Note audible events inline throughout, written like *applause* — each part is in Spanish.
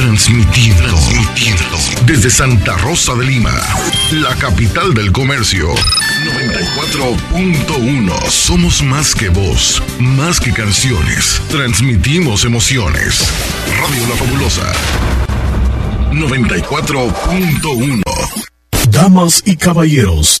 Transmitiendo, desde Santa Rosa de Lima, la capital del comercio. 94.1. Somos más que voz, más que canciones. Transmitimos emociones. Radio La Fabulosa. 94.1. Damas y caballeros,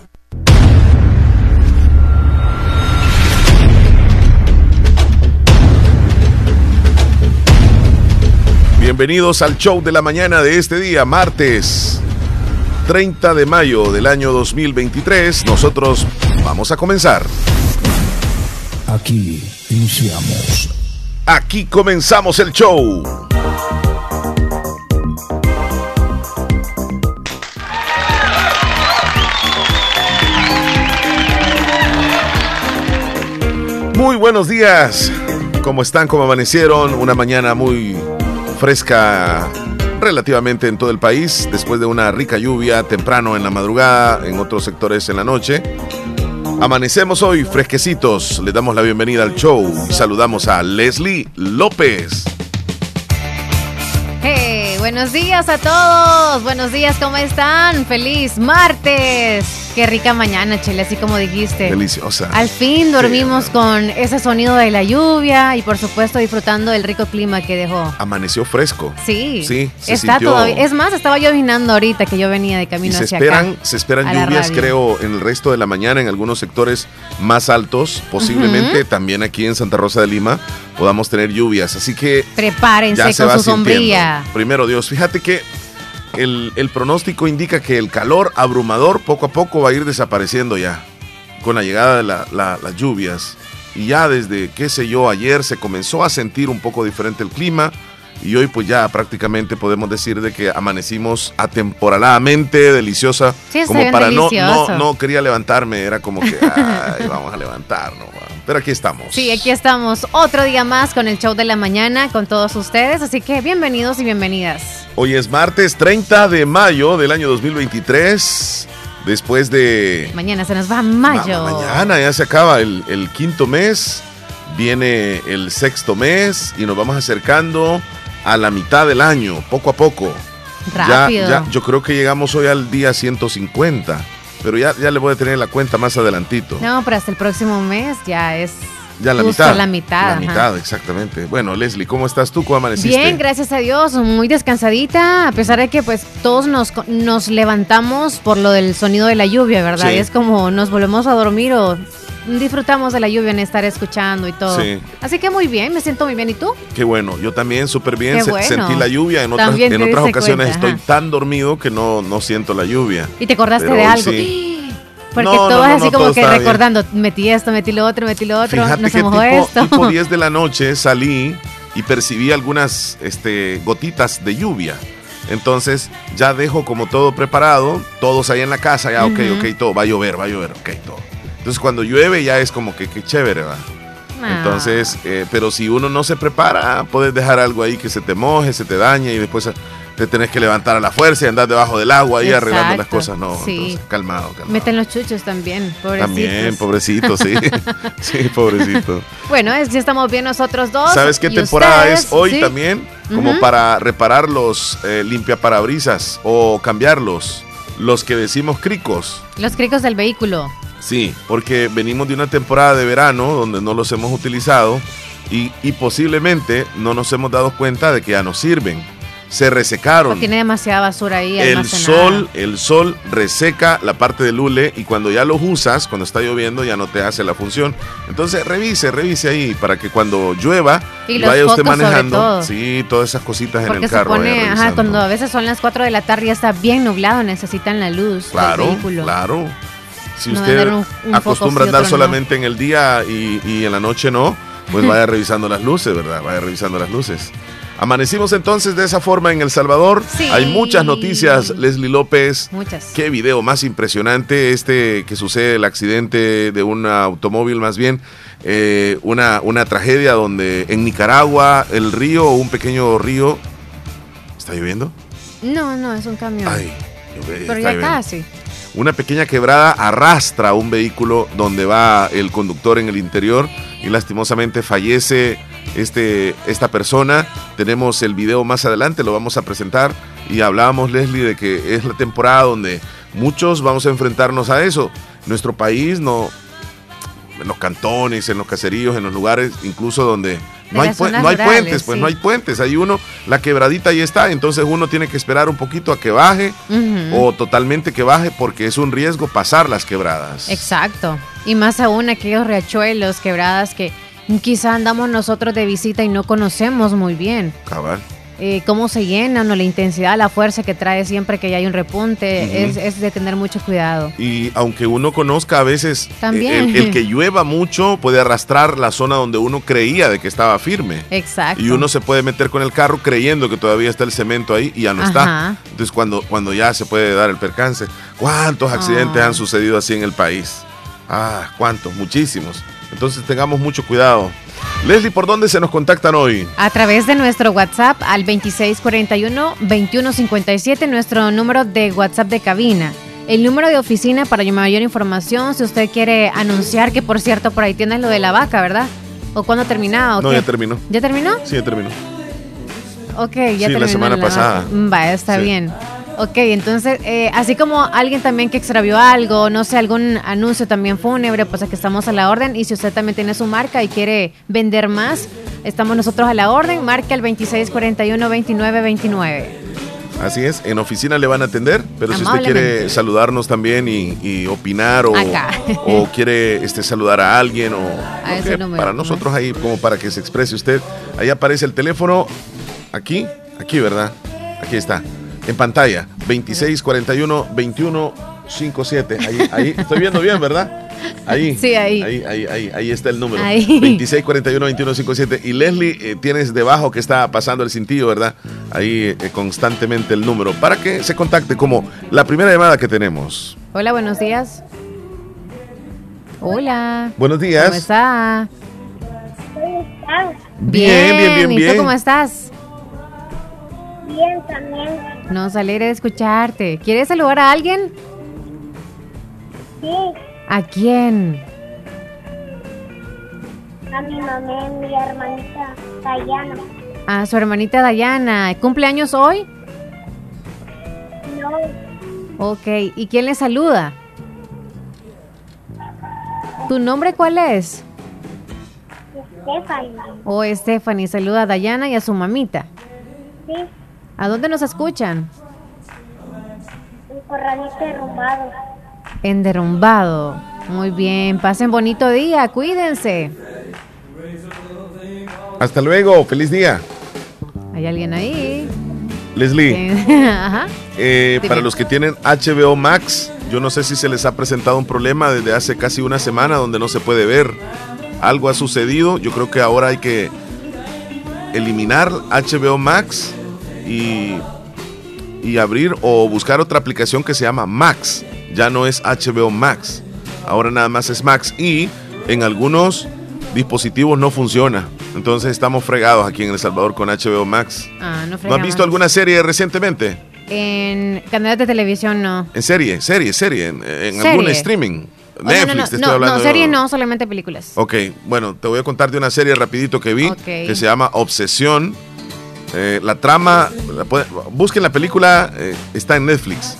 Bienvenidos al show de la mañana de este día, martes 30 de mayo del año 2023. Nosotros vamos a comenzar. Aquí iniciamos. Aquí comenzamos el show. Muy buenos días. ¿Cómo están? ¿Cómo amanecieron? Una mañana muy fresca relativamente en todo el país, después de una rica lluvia temprano en la madrugada, en otros sectores en la noche. Amanecemos hoy fresquecitos, le damos la bienvenida al show saludamos a Leslie López. Hey, buenos días a todos, buenos días, ¿cómo están? Feliz martes. Qué rica mañana, Chile, así como dijiste. Deliciosa. Al fin dormimos con ese sonido de la lluvia y por supuesto disfrutando del rico clima que dejó. Amaneció fresco. Sí. Sí. se Está sintió- todavía. Es más, estaba llovinando ahorita que yo venía de Y camino se hacia esperan, acá. se esperan lluvias, creo, en el resto de la mañana en algunos sectores más altos. Posiblemente también aquí en Santa Rosa de Lima podamos tener lluvias. Así que Prepárense ya se con va su. Primero Dios, fíjate que el, el pronóstico indica que el calor abrumador poco a poco va a ir desapareciendo ya con la llegada de la- la- las lluvias. Y ya desde, qué sé yo, ayer se comenzó a sentir un poco diferente el clima. Y hoy pues ya prácticamente podemos decir de que amanecimos atemporaladamente deliciosa. Sí, como para no, no, no quería levantarme, era como que, *laughs* ay, vamos a levantarnos. va. Pero aquí estamos. Sí, aquí estamos otro día más con el show de la mañana con todos ustedes, así que bienvenidos y bienvenidas. Hoy es martes 30 de mayo del año 2023. Después de... Mañana se nos va mayo. Ma- mañana ya se acaba el, el quinto mes. Viene el sexto mes y nos vamos acercando a la mitad del año, poco a poco. Ya, Rápido. ya, yo creo que llegamos hoy al día 150. Pero ya, ya le voy a tener la cuenta más adelantito. No, pero hasta el próximo mes ya es ya la justo mitad. la mitad, La ajá. mitad, exactamente. Bueno, Leslie, ¿cómo estás tú? ¿Cómo amaneciste? Bien, gracias a Dios, muy descansadita, a pesar de que pues todos nos, nos levantamos por lo del sonido de la lluvia, ¿verdad? Sí. Es como nos volvemos a dormir o disfrutamos de la lluvia en estar escuchando y todo. Sí. Así que muy bien, me siento muy bien. ¿Y tú? Qué bueno, yo también súper bien. Qué Se- bueno. Sentí la lluvia. En otras, en otras ocasiones cuenta, estoy tan dormido que no, no siento la lluvia. ¿Y te acordaste Pero de algo? sí. Porque No, no, todo es no, así no, como que estaba bien. recordando, metí esto, metí lo otro, metí lo otro, Fíjate no que se mojó tipo, esto. tipo *laughs* 10 de la noche salí y percibí algunas este, gotitas de lluvia. Entonces ya dejo como todo preparado, todos ahí en la casa, ya ok, Ujú. ok, todo, va a llover, va a llover, ok, todo. Entonces cuando llueve ya es como que, que chévere, va. Ah. Entonces, eh, pero si uno no se prepara, puedes dejar algo ahí que se te moje, se te dañe y después te tenés que levantar a la fuerza y andar debajo del agua ahí arreglando las cosas. No, sí. entonces, calmado, calmado. Meten los chuchos también, pobrecitos. También, pobrecito, sí. *laughs* sí, pobrecito. Bueno, es, ya estamos bien nosotros dos. ¿Sabes qué y temporada ustedes, es hoy ¿sí? también? Como para reparar los eh, limpiaparabrisas o cambiarlos. Los que decimos cricos. Los cricos del vehículo. Sí, porque venimos de una temporada de verano donde no los hemos utilizado y, y posiblemente no nos hemos dado cuenta de que ya no sirven. Se resecaron. Tiene demasiada basura ahí El sol, el sol reseca la parte del hule y cuando ya lo usas, cuando está lloviendo, ya no te hace la función. Entonces revise, revise ahí para que cuando llueva Y los vaya usted manejando. todo. Sí, todas esas cositas en el se carro. pone, vaya ajá, cuando a veces son las 4 de la tarde ya está bien nublado, necesitan la luz Claro, del vehículo. claro. Si No usted un- un acostumbra a andar no. solamente en el día y, y en la noche no, pues *laughs* vaya revisando las luces, ¿verdad? Vaya revisando las luces. Amanecimos entonces de esa forma en El Salvador. Sí. Hay muchas noticias, Leslie López. Muchas. Qué video más impresionante este que sucede, el accidente de un automóvil más bien. eh, una, una tragedia donde en Nicaragua el río, un pequeño río... ¿Está lloviendo? No, no, es un camión. Ay, Pero ya lloviendo. casi. Una pequeña quebrada arrastra un vehículo donde va el conductor en el interior y lastimosamente fallece este, esta persona. Tenemos el video más adelante, lo vamos a presentar y hablábamos, Leslie, de que es la temporada donde muchos vamos a enfrentarnos a eso. Nuestro país no, en los cantones, en los caseríos, en los lugares, incluso donde no hay, no hay puentes, pues sí. no hay puentes. Hay uno, la quebradita ahí está, entonces uno tiene que esperar un poquito a que baje o totalmente que baje porque es un riesgo pasar las quebradas. Exacto. Y más aún aquellos riachuelos, quebradas que quizá andamos nosotros de visita y no conocemos muy bien. Cabal. eh, cómo se llenan o la intensidad, la fuerza que trae siempre que hay un repunte, es, es de tener mucho cuidado. Y aunque uno conozca a veces eh, También. El, el que *laughs* llueva mucho puede arrastrar la zona donde uno creía de que estaba firme. Exacto. Y uno se puede meter con el carro creyendo que todavía está el cemento ahí y ya no está. Entonces cuando, cuando ya se puede dar el percance. ¿Cuántos accidentes Ah. han sucedido así en el país? Ah, cuántos, muchísimos. Entonces tengamos mucho cuidado. Leslie, ¿por dónde se nos contactan hoy? A través de nuestro WhatsApp al 2641-2157, nuestro número de WhatsApp de cabina. El número de oficina para mayor información, si usted quiere anunciar, que por cierto, por ahí tienes lo de la vaca, ¿verdad? ¿O cuándo terminaba? o No, qué? ya terminó. ¿Ya terminó? Sí, ya terminó. Ok, ya Sí, la terminó semana pasada. Va, está Sí. bien. Ok, entonces, eh, así como alguien también que extravió algo, no sé, algún anuncio también fúnebre, pues aquí estamos a la orden. Y si usted también tiene su marca y quiere vender más, estamos nosotros a la orden. Marca el 2641-2929. Así es, en oficina le van a atender, pero si usted quiere saludarnos también y, y opinar o, o quiere este, saludar a alguien o A lo ese que número, para ¿no? nosotros ahí como para que se exprese usted, ahí aparece el teléfono, aquí, aquí, ¿verdad? Aquí está, en pantalla, 2641-2157, ahí, ahí, estoy viendo bien, ¿verdad? Ahí, Sí, ahí. ahí, ahí, ahí, ahí está el número, Ahí. 2641-2157 y Leslie, eh, tienes debajo que está pasando el cintillo, ¿verdad? Ahí eh, constantemente el número para que se contacte como la primera llamada que tenemos. Hola, buenos días. Hola. Buenos días. ¿Cómo está? Bien, bien, bien, ¿Y bien. tú cómo estás? Bien, también. Nos alegra de escucharte. ¿Quieres saludar a alguien? Sí, ¿A quién? a mi mamá y mi hermanita Dayana. A su hermanita Dayana. ¿Cumpleaños hoy? No, Ok. ¿Y quién le saluda? ¿Tu nombre cuál es? Stephanie. Oh, Stephanie. Saluda a Dayana y a su mamita. Sí, ¿A dónde nos escuchan? un corralito derrumbado. En Derrumbado. Muy bien. Pasen bonito día. Cuídense. Hasta luego, feliz día. ¿Hay alguien ahí? Leslie, *laughs* Ajá. eh, para los que tienen HBO Max, yo no sé si se les ha presentado un problema desde hace casi una semana donde no se puede ver. Algo ha sucedido, yo creo que ahora hay que eliminar HBO Max y, y abrir o buscar otra aplicación que se llama Max. Ya no es HBO Max, ahora nada más es Max y en algunos dispositivos no funciona. Entonces estamos fregados aquí en El Salvador con HBO Max. Ah, no ¿No has visto alguna serie recientemente? En canales de televisión no. En serie, serie, serie, en, en Serie. algún streaming. Oh, no, Netflix, no, no, te estoy no, hablando. no, serie no, solamente películas. Ok, bueno, te voy a contar de una serie rapidito que vi que se llama Obsesión. Eh, la trama, la puede- busquen la película, eh, está en Netflix.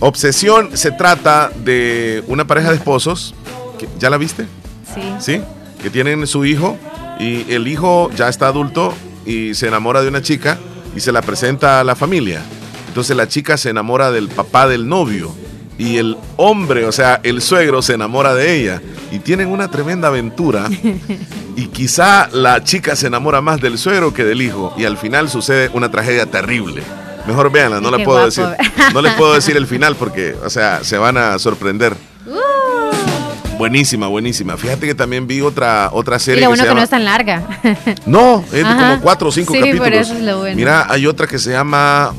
Obsesión se trata de una pareja de esposos. que- ¿Ya la viste? Sí. ¿sí? Que tienen su hijo y el hijo ya está adulto y se enamora de una chica y se la presenta a la familia. Entonces la chica se enamora del papá del novio y el hombre, o sea, el suegro se enamora de ella y tienen una tremenda aventura *laughs* y quizá la chica se enamora más del suegro que del hijo y al final sucede una tragedia terrible. Mejor véanla, no Y la qué puedo guapo. decir. No les puedo decir el final porque, o sea, se van a sorprender. Buenísima, buenísima. Fíjate que también vi otra, otra serie. Y lo que bueno se que no es tan larga. *laughs* No, es de Ajá. como cuatro o cinco Sí, por capítulos. eso es lo bueno. Mira, hay otra que se llama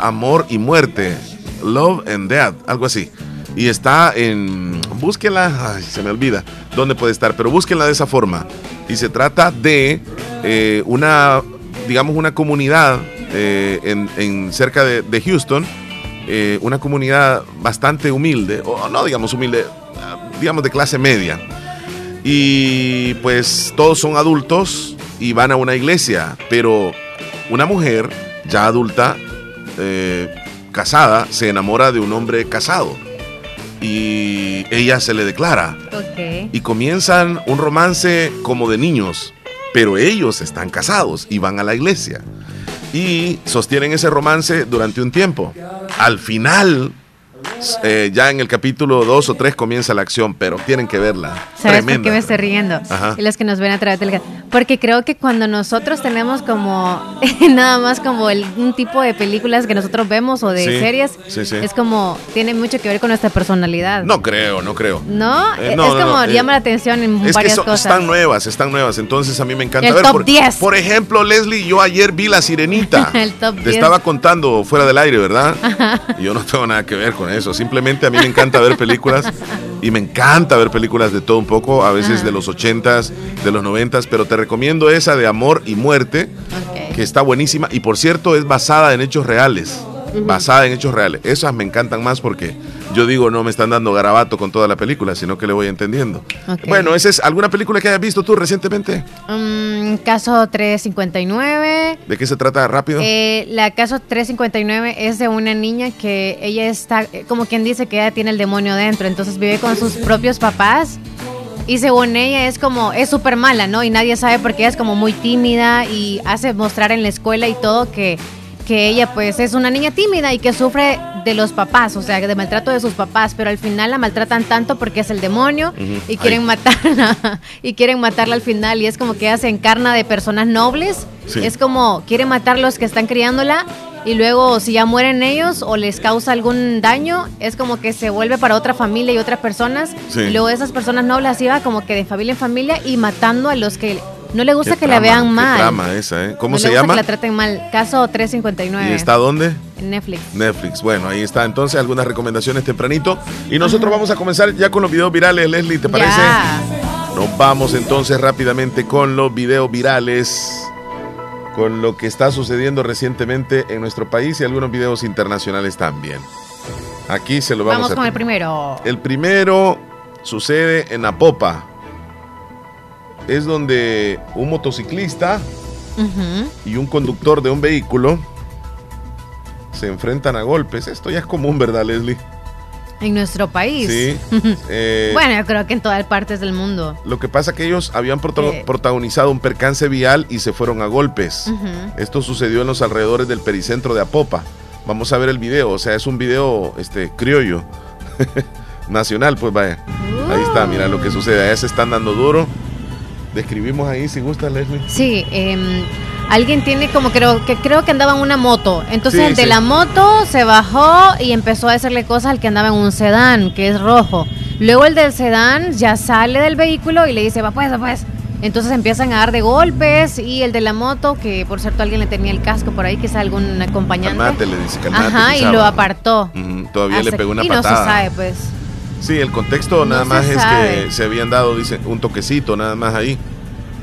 Amor y Muerte, Love and Death, algo así. Y está en, búsquenla, ay, se me olvida dónde puede estar, pero búsquenla de esa forma. Y se trata de eh, una, digamos, una comunidad eh, en, cerca de, de Houston, eh, una comunidad bastante humilde, o no digamos humilde, ah, digamos de clase media. Y pues todos son adultos y van a una iglesia, pero una mujer ya adulta, eh, casada, se enamora de un hombre casado. Y ella se le declara. Y comienzan un romance como de niños, pero ellos están casados y van a la iglesia. Y sostienen ese romance durante un tiempo. Al final, eh, ya en el capítulo 2 o 3 comienza la acción, pero tienen que verla. ¿Sabes por qué me estoy riendo? Ajá. Y los que nos ven a través del... Porque creo que cuando nosotros tenemos como *laughs* nada más como el, un tipo de películas que nosotros vemos o de Sí, series, sí, sí. es como, tiene mucho que ver con nuestra personalidad. No creo, no creo. ¿No? Eh, es no, como no, eh, llama la atención en Es que varias son- cosas. están nuevas, están nuevas. Entonces a mí me encanta El ver. top por, 10. por ejemplo, Leslie, yo ayer vi La Sirenita. *laughs* El top Te 10. estaba contando fuera del aire, ¿verdad? Y yo no tengo nada que ver con eso. Simplemente a mí me encanta ver películas y me encanta ver películas de todo un poco, a veces de los 80s, de los 90s, pero te recomiendo esa de Amor y Muerte, que está buenísima y por cierto es basada en hechos reales. Basada en hechos reales. Esas me encantan más porque yo digo, no me están dando garabato con toda la película, sino que le voy entendiendo. Bueno, ¿esa es alguna película que hayas visto tú recientemente? Mm, caso 359. ¿De qué se trata rápido? Eh, la caso 359 es de una niña que ella está, eh, como quien dice que ella tiene el demonio dentro, entonces vive con sus propios papás y según ella es como, es súper mala, ¿no? Y nadie sabe porque ella es como muy tímida y hace mostrar en la escuela y todo que, que ella pues es una niña tímida y que sufre de los papás, o sea, de maltrato de sus papás, pero al final la maltratan tanto porque es el demonio y quieren Ay. matarla *laughs* y quieren matarla al final y es como que ella se encarna de personas nobles, Sí. es como quieren matar los que están criándola y luego si ya mueren ellos o les causa algún daño, es como que se vuelve para otra familia y otras personas Sí. y luego esas personas nobles así va como que de familia en familia y matando a los que no le gusta Qué que la vean qué mal. trama esa, ¿eh? ¿Cómo No se le gusta llama? que la traten mal. Caso 359 ¿Y está dónde? en Netflix. Netflix. Bueno, ahí está entonces algunas recomendaciones tempranito. Y nosotros vamos a comenzar ya con los videos virales, Leslie, ¿te parece? Ya. Nos vamos entonces rápidamente con los videos virales, con lo que está sucediendo recientemente en nuestro país y algunos videos internacionales también. Aquí se lo vamos, Vamos a con el primero. El primero sucede en Apopa. Es donde un motociclista y un conductor de un vehículo se enfrentan a golpes. Esto ya es común, ¿verdad, Leslie? En nuestro país. Sí. *laughs* Eh, Bueno, yo creo que en todas partes del mundo. Lo que pasa es que ellos habían Eh. protagonizado un percance vial y se fueron a golpes. Esto sucedió en los alrededores del pericentro de Apopa. Vamos a ver el video, o sea, es un video este, criollo, *laughs* nacional, pues vaya. Ahí está, mira lo que sucede. Allá se están dando duro. Describimos ahí, si gusta, Leslie. Sí, em, alguien tiene como creo que creo que andaba en una moto. Entonces Sí, el de sí. la moto se bajó y empezó a hacerle cosas al que andaba en un sedán, que es rojo. Luego el del sedán ya sale del vehículo y le dice, va pues, va pues. Entonces empiezan a dar de golpes y el de la moto, que por cierto alguien le tenía el casco por ahí, quizá algún acompañante. Calmate, le dice, calmate. Ajá, y lo apartó. Todavía le pegó una y patada. no se sabe, pues. Sí, el contexto No nada más es sabe. que se habían dado, dice, un toquecito nada más ahí.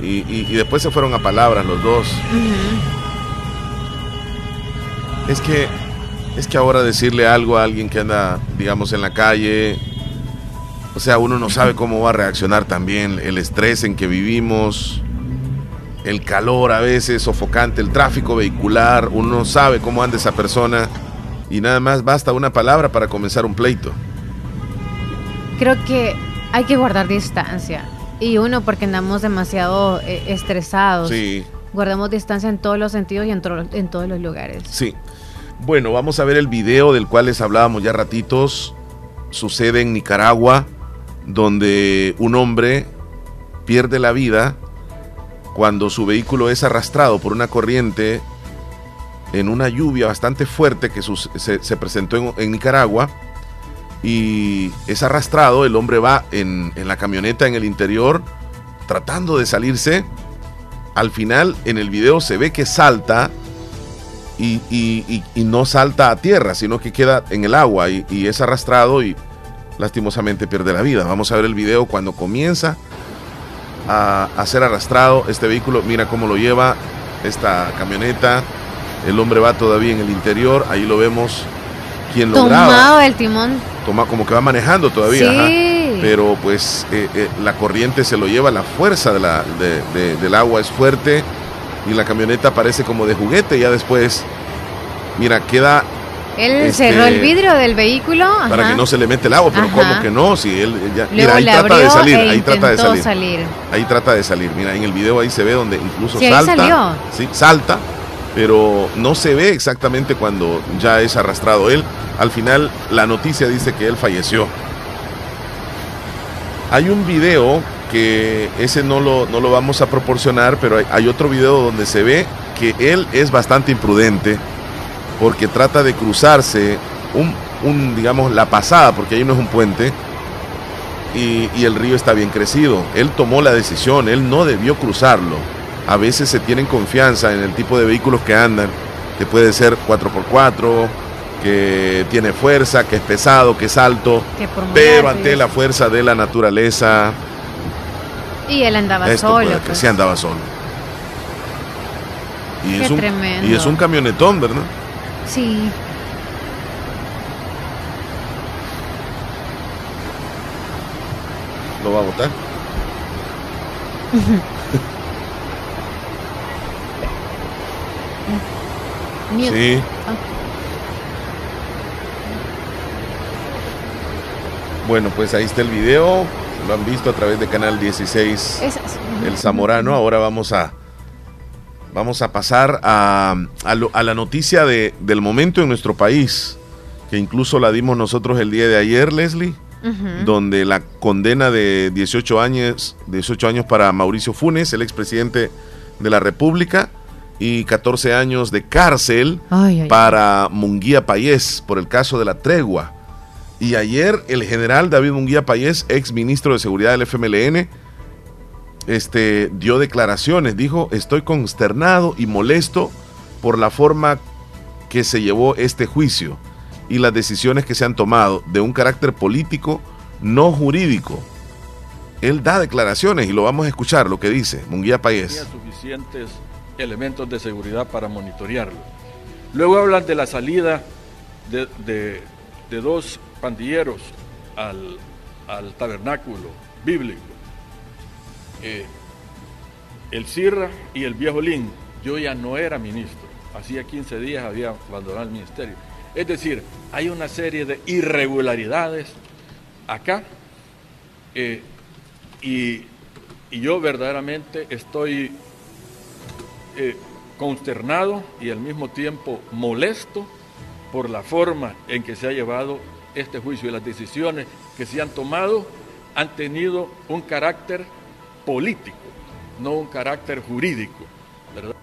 Y, y- y después se fueron a palabras los dos. Es que, es que ahora decirle algo a alguien que anda, digamos, en la calle, o sea, uno no sabe cómo va a reaccionar también, el estrés en que vivimos, el calor a veces sofocante, el tráfico vehicular, uno no sabe cómo anda esa persona y nada más basta una palabra para comenzar un pleito. Creo que hay que guardar distancia. Y uno, porque andamos demasiado eh, estresados. Sí, Guardamos distancia en todos los sentidos y en, todos los lugares. sí. Bueno, vamos a ver el video del cual les hablábamos ya ratitos. Sucede en Nicaragua, donde un hombre pierde la vida cuando su vehículo es arrastrado por una corriente en una lluvia bastante fuerte que se, se presentó en, en Nicaragua. Y es arrastrado, el hombre va en, en la camioneta en el interior tratando de salirse. Al final en el video se ve que salta y, y- no salta a tierra, sino que queda en el agua y, y es arrastrado y lastimosamente pierde la vida. Vamos a ver el video cuando comienza a, a ser arrastrado este vehículo. Mira cómo lo lleva esta camioneta. El hombre va todavía en el interior. Ahí lo vemos. Quien lo graba Tomado del timón. toma como que va manejando todavía. Sí. ajá. Pero pues eh, eh, la corriente se lo lleva, la fuerza de la, de- de- del agua es fuerte y la camioneta parece como de juguete. Ya después, mira, queda Él Este, cerró el vidrio del vehículo. para que no se le mete el agua, pero Ajá. como que no, si él ya, mira, ahí le trata de salir, e ahí trata de salir. salir. Ahí trata de salir. Mira, en el video ahí se ve donde incluso Sí, ahí salta. salió. Sí, salta, pero no se ve exactamente cuando ya es arrastrado él. Al final la noticia dice que él falleció. Hay un video que ese no lo, no lo vamos a proporcionar, pero hay, otro video donde se ve que él es bastante imprudente porque trata de cruzarse un, un, digamos, la pasada, porque ahí no es un puente, y, y el río está bien crecido. Él tomó la decisión, él no debió cruzarlo. A veces se tienen confianza en el tipo de vehículos que andan, que puede ser 4x4, que tiene fuerza, que es pesado, que es alto, Que pero ante la fuerza de la naturaleza, Y él andaba esto solo. puede que pues. sí andaba solo. Y Qué es, un, tremendo. y es un camionetón, ¿verdad? Sí. Lo va a botar. *laughs* Sí. Bueno, pues ahí está el video. Lo han visto a través de Canal 16 Esas. El Zamorano. Ahora vamos a vamos a pasar a, a lo- a la noticia de- del momento en nuestro país, que incluso la dimos nosotros el día de ayer, Leslie, donde la condena de 18 años, 18 años para Mauricio Funes, el expresidente de la República, y 14 años de cárcel Ay, ay, para Munguía Payés por el caso de la tregua. Y ayer el general David Munguía Payés, ex ministro de Seguridad del FMLN, este, dio declaraciones. Dijo, estoy consternado y molesto por la forma que se llevó este juicio y las decisiones que se han tomado de un carácter político, no jurídico. Él da declaraciones y lo vamos a escuchar, lo que dice Munguía tenía Payés. suficientes elementos de seguridad para monitorearlo. Luego hablan de la salida de, dos pandilleros al, tabernáculo bíblico. Eh, el Cirra y el viejo Lin. Yo ya no era ministro. Hacía 15 días había abandonado el ministerio. Es decir, hay una serie de irregularidades acá eh, y yo verdaderamente estoy eh, consternado y al mismo tiempo molesto por la forma en que se ha llevado este juicio y las decisiones que se han tomado han tenido un carácter político, no un carácter jurídico. ¿verdad?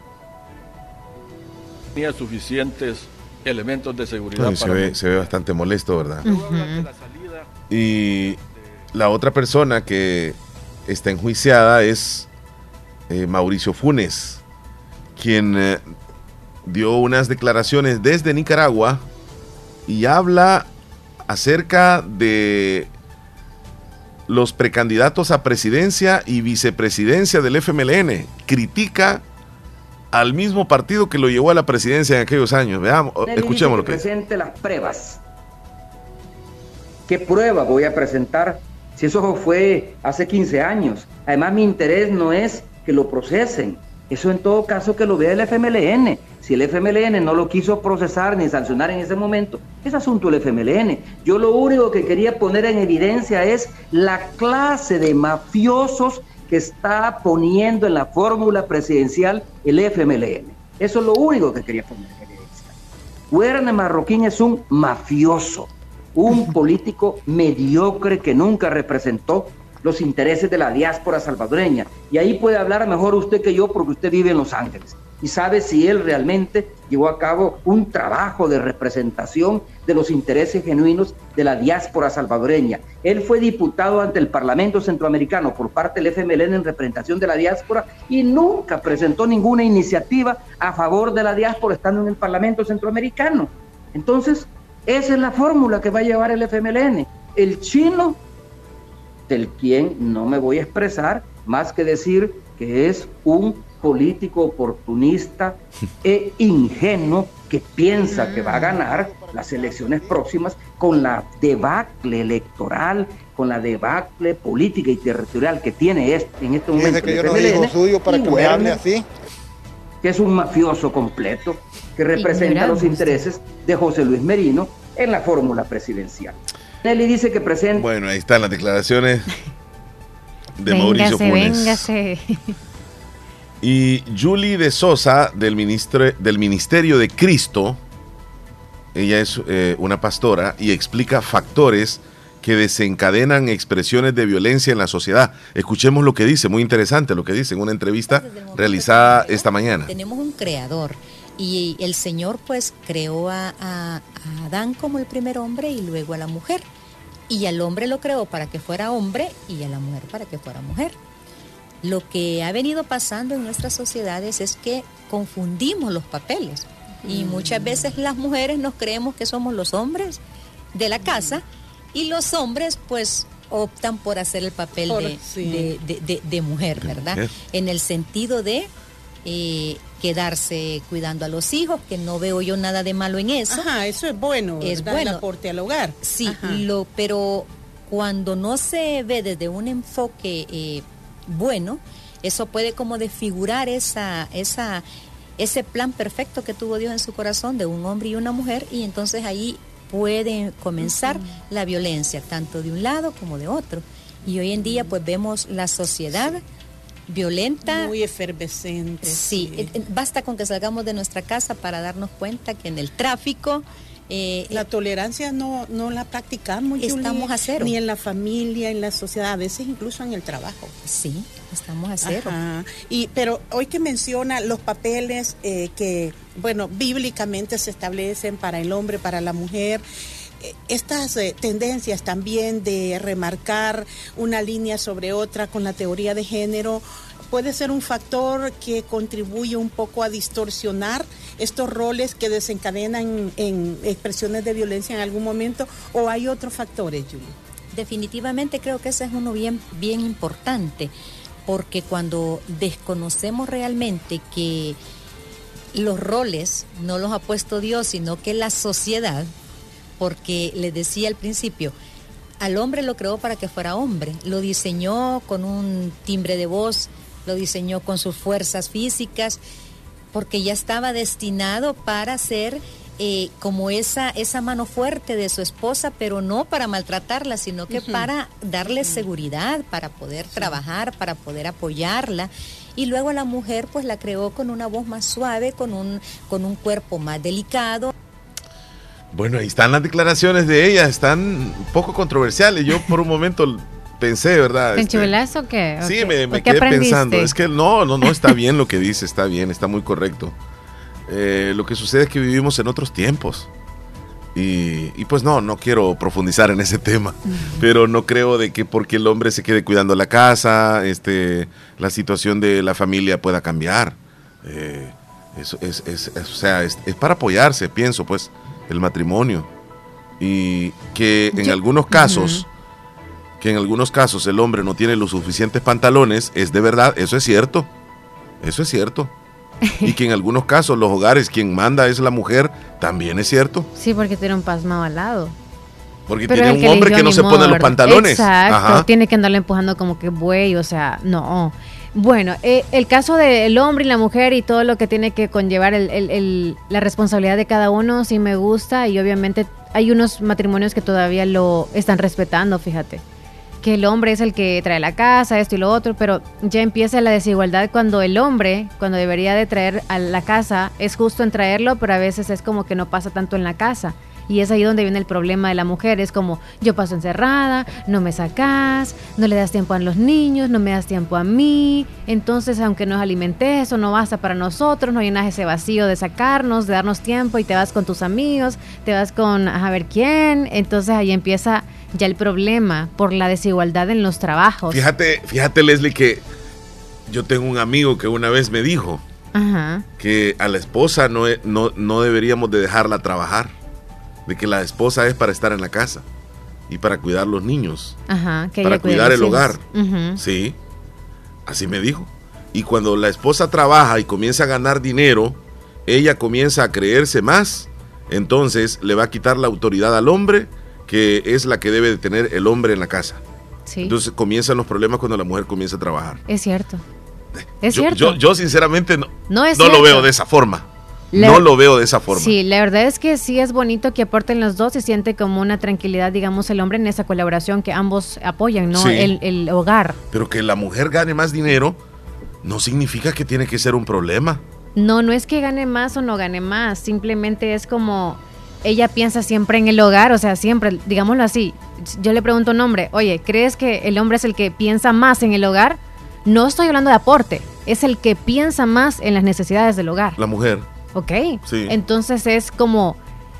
Tenía suficientes elementos de seguridad se, para ve, se ve bastante molesto, ¿verdad? Y la otra persona que está enjuiciada es eh, Mauricio Funes, quien eh, dio unas declaraciones desde Nicaragua y habla acerca de los precandidatos a presidencia y vicepresidencia del FMLN. Critica al mismo partido que lo llevó a la presidencia en aquellos años. Veamos, Él escuchemos lo dice que presente las pruebas. ¿Qué prueba voy a presentar? Si eso fue hace 15 años. Además, mi interés no es que lo procesen. Eso en todo caso que lo vea el FMLN. Si el FMLN no lo quiso procesar ni sancionar en ese momento, es asunto del FMLN. Yo lo único que quería poner en evidencia es la clase de mafiosos que está poniendo en la fórmula presidencial el FMLN. Eso es lo único que quería poner en evidencia. Werner Marroquín es un mafioso, un político mediocre que nunca representó los intereses de la diáspora salvadoreña. Y ahí puede hablar mejor usted que yo porque usted vive en Los Ángeles. y sabe si él realmente llevó a cabo un trabajo de representación de los intereses genuinos de la diáspora salvadoreña. Él fue diputado ante el Parlamento Centroamericano por parte del FMLN en representación de la diáspora y nunca presentó ninguna iniciativa a favor de la diáspora estando en el Parlamento Centroamericano. Entonces, esa es la fórmula que va a llevar el FMLN. El chino, del quien no me voy a expresar, más que decir que es un político oportunista *laughs* e ingenuo que piensa que va a ganar las elecciones próximas con la debacle electoral, con la debacle política y territorial que tiene este, en este momento. Que yo no digo suyo para que me hable así. Que es un mafioso completo que representa los intereses de José Luis Merino en la fórmula presidencial. Nelly dice que presenta. Bueno, ahí están las declaraciones de Mauricio Funes. Véngase. Y Julie de Sosa, del, del Ministerio de Cristo, ella es eh, una pastora y explica factores que desencadenan expresiones de violencia en la sociedad. Escuchemos lo que dice, muy interesante lo que dice en una entrevista realizada esta mañana. Tenemos un creador y el Señor pues creó a, a Adán como el primer hombre y luego a la mujer. Y al hombre lo creó para que fuera hombre y a la mujer para que fuera mujer. Lo que ha venido pasando en nuestras sociedades es que confundimos los papeles y mm. muchas veces las mujeres nos creemos que somos los hombres de la casa y los hombres pues optan por hacer el papel de, mujer, ¿verdad? En el sentido de eh, quedarse cuidando a los hijos, que no veo yo nada de malo en eso. Ajá, eso es bueno, es bueno. el aporte al hogar. Sí, lo, pero cuando no se ve desde un enfoque eh, bueno, eso puede como desfigurar esa, esa, ese plan perfecto que tuvo Dios en su corazón de un hombre y una mujer y entonces ahí puede comenzar la violencia, tanto de un lado como de otro. Y hoy en día pues vemos la sociedad violenta. Muy efervescente. Sí, sí, eh, basta con que salgamos de nuestra casa para darnos cuenta que en el tráfico eh, la tolerancia no, no la practicamos. Estamos a cero. Ni en la familia, en la sociedad, a veces incluso en el trabajo. Sí, estamos a cero. Y, pero hoy que menciona los papeles eh, que, bueno, bíblicamente se establecen para el hombre, para la mujer, eh, estas tendencias también de remarcar una línea sobre otra con la teoría de género puede ser un factor que contribuye un poco a distorsionar estos roles que desencadenan en expresiones de violencia en algún momento o hay otros factores, Julie? Definitivamente creo que ese es uno bien, bien importante, porque cuando desconocemos realmente que los roles no los ha puesto Dios, sino que la sociedad, porque le decía al principio, al hombre lo creó para que fuera hombre, lo diseñó con un timbre de voz, lo diseñó con sus fuerzas físicas porque ya estaba destinado para ser eh, como esa, esa mano fuerte de su esposa, pero no para maltratarla, sino que para darle seguridad, para poder trabajar, para poder apoyarla. Y luego a la mujer pues la creó con una voz más suave, con un, con un cuerpo más delicado. Bueno, ahí están las declaraciones de ella, están un poco controversiales. Yo por un momento pensé, ¿verdad? ¿Te este, o qué? Sí, me, quedé pensando. Es que no, no, no está bien lo que dice, está bien, está muy correcto. Eh, lo que sucede es que vivimos en otros tiempos. Y, y, pues no, no quiero profundizar en ese tema, pero no creo de que porque el hombre se quede cuidando la casa, este, la situación de la familia pueda cambiar. Eh, eso es, es, o sea, es, para apoyarse, pienso, pues, el matrimonio. Y que en algunos casos que en algunos casos el hombre no tiene los suficientes pantalones, es de verdad, eso es cierto. Eso es cierto. *laughs* Y que en algunos casos los hogares quien manda es la mujer, también es cierto. Sí, porque tiene un pasmado al lado. Porque tiene un hombre que no se pone los pantalones. Exacto, tiene que andarle empujando como que buey, o sea, no. Bueno, eh, el caso del hombre y la mujer y todo lo que tiene que conllevar la responsabilidad de cada uno sí me gusta y obviamente hay unos matrimonios que todavía lo están respetando, fíjate que el hombre es el que trae la casa, esto y lo otro, pero ya empieza la desigualdad cuando el hombre, cuando debería de traer a la casa, es justo en traerlo, pero a veces es como que no pasa tanto en la casa. Y es ahí donde viene el problema de la mujer. Es como, yo paso encerrada, no me sacas, no le das tiempo a los niños, no me das tiempo a mí. Entonces, aunque nos alimentes, eso no basta para nosotros, no llenas ese vacío de sacarnos, de darnos tiempo y te vas con tus amigos, te vas con a ver quién. Entonces ahí empieza ya el problema por la desigualdad en los trabajos. Fíjate, fíjate Leslie que yo tengo un amigo que una vez me dijo que a la esposa no, no, no deberíamos de dejarla trabajar de que la esposa es para estar en la casa y para cuidar los niños, para cuidar el hogar. Sí, así me dijo. Y cuando la esposa trabaja y comienza a ganar dinero, ella comienza a creerse más, entonces le va a quitar la autoridad al hombre, que es la que debe de tener el hombre en la casa. Entonces comienzan los problemas cuando la mujer comienza a trabajar. Es cierto. Es yo, cierto. Yo, sinceramente no, no, no lo veo de esa forma no lo veo de esa forma. Sí, la verdad es que sí es bonito que aporten los dos y siente como una tranquilidad, digamos, el hombre en esa colaboración que ambos apoyan, ¿no? El, hogar. Pero que la mujer gane más dinero no significa que tiene que ser un problema. No, no es que gane más o no gane más, simplemente es como ella piensa siempre en el hogar, o sea, siempre, digámoslo así. Yo le pregunto a un hombre, oye, ¿crees que el hombre es el que piensa más en el hogar? No estoy hablando de aporte, es el que piensa más en las necesidades del hogar. La mujer. Ok. Entonces es como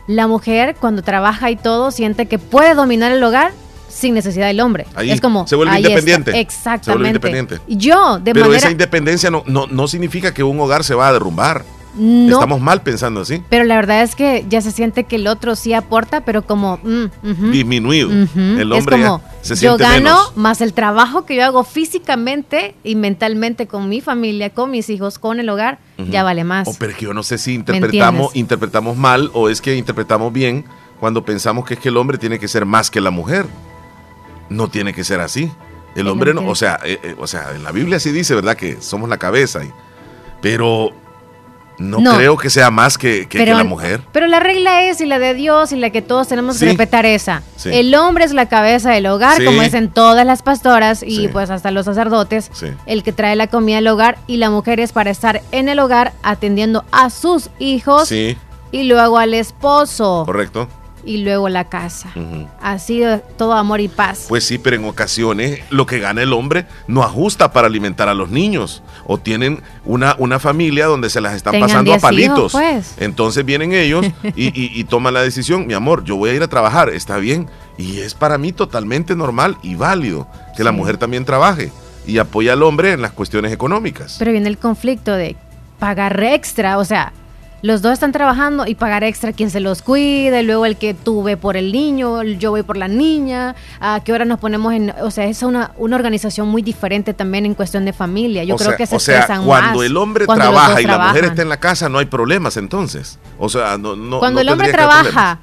la mujer cuando trabaja y todo siente que puede dominar el hogar sin necesidad del hombre. es como se vuelve independiente. Exactamente. Se vuelve independiente. Yo de Pero esa independencia no, no, no significa que un hogar se va a derrumbar. No, Estamos mal pensando así. Pero la verdad es que ya se siente que el otro sí aporta, pero como mm, disminuido. El hombre es como, se yo gano más el trabajo que yo hago físicamente y mentalmente con mi familia, con mis hijos, con el hogar, ya vale más. O pero que yo no sé si interpretamos, interpretamos mal o es que interpretamos bien cuando pensamos que es que el hombre tiene que ser más que la mujer. No tiene que ser así. El hombre no, o sea, eh, eh, o sea, en la Biblia sí dice, ¿verdad? Que somos la cabeza. Y, pero no, creo que sea más que, la mujer. Pero la regla es, y la de Dios, y la que todos tenemos que respetar esa. El hombre es la cabeza del hogar, como dicen todas las pastoras y pues hasta los sacerdotes, el que trae la comida al hogar, y la mujer es para estar en el hogar atendiendo a sus hijos y luego al esposo. Correcto y luego la casa. Ha sido todo amor y paz. Pues sí, pero en ocasiones lo que gana el hombre no ajusta para alimentar a los niños. O tienen una, una familia donde se las están pasando a palitos. pues. Entonces vienen ellos *laughs* y, toman la decisión, mi amor, yo voy a ir a trabajar, está bien. Y es para mí totalmente normal y válido que la mujer también trabaje y apoya al hombre en las cuestiones económicas. Pero viene el conflicto de pagar extra, o sea, los dos están trabajando y pagar extra quien se los cuide, luego el que tú ve por el niño, yo voy por la niña, a qué hora nos ponemos en, o sea, es una, una organización muy diferente también en cuestión de familia. Yo creo que se o sea, cuando el hombre trabaja y la mujer está en la casa no hay problemas entonces. O sea, no, no Cuando el hombre trabaja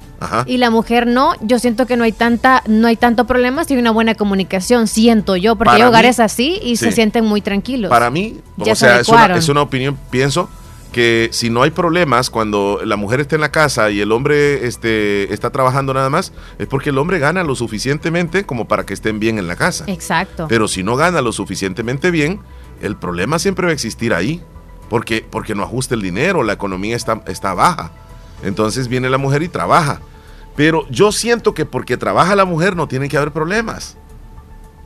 y la mujer no, yo siento que no hay tanta no hay tanto problemas y hay una buena comunicación, siento yo, porque hay hogares así y se sienten muy tranquilos. Para mí, o sea, es una, es una opinión, pienso que si no hay problemas cuando la mujer está en la casa y el hombre este, está trabajando nada más, es porque el hombre gana lo suficientemente como para que estén bien en la casa. Exacto. Pero si no gana lo suficientemente bien, el problema siempre va a existir ahí, porque, porque no ajusta el dinero, la economía está, está baja. Entonces viene la mujer y trabaja. Pero yo siento que porque trabaja la mujer no tiene que haber problemas.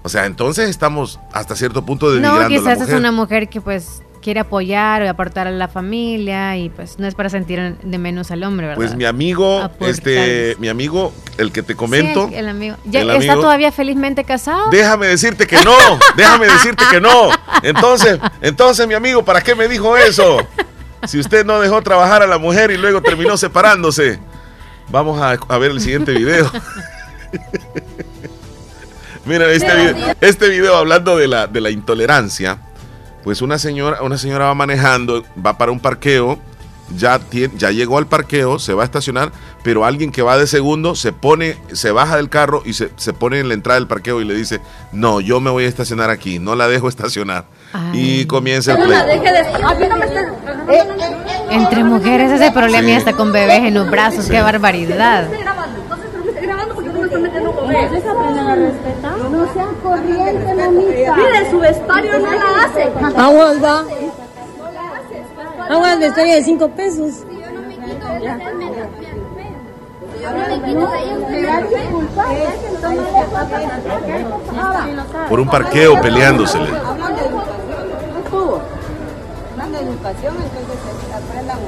O sea, entonces estamos hasta cierto punto denigrando no, quizás a la mujer. es una mujer que pues quiere apoyar o aportar a la familia y pues no es para sentir de menos al hombre, ¿verdad? Pues mi amigo, este, mi amigo, el que te comento. el, amigo. ¿Ya está todavía felizmente casado? Déjame decirte que no, *laughs* déjame decirte que no. Entonces, entonces mi amigo, ¿para qué me dijo eso? Si usted no dejó trabajar a la mujer y luego terminó separándose. Vamos a, ver el siguiente video. *laughs* Mira, este video, este video hablando de la, de la intolerancia pues una señora, una señora va manejando, va para un parqueo, ya, ya llegó al parqueo, se va a estacionar, pero alguien que va de segundo se pone, se baja del carro y se, pone en la entrada del parqueo y le dice, no, yo me voy a estacionar aquí, no la dejo estacionar. Y comienza el pleito. Entre mujeres ese problema y hasta con bebés en los brazos, qué barbaridad. No sean corrientes, mamita. Mire, su vestuario no la hace. Aguas, va. Aguas, vestuario de 5 pesos. Por un parqueo peleándosele. educación, entonces aprendan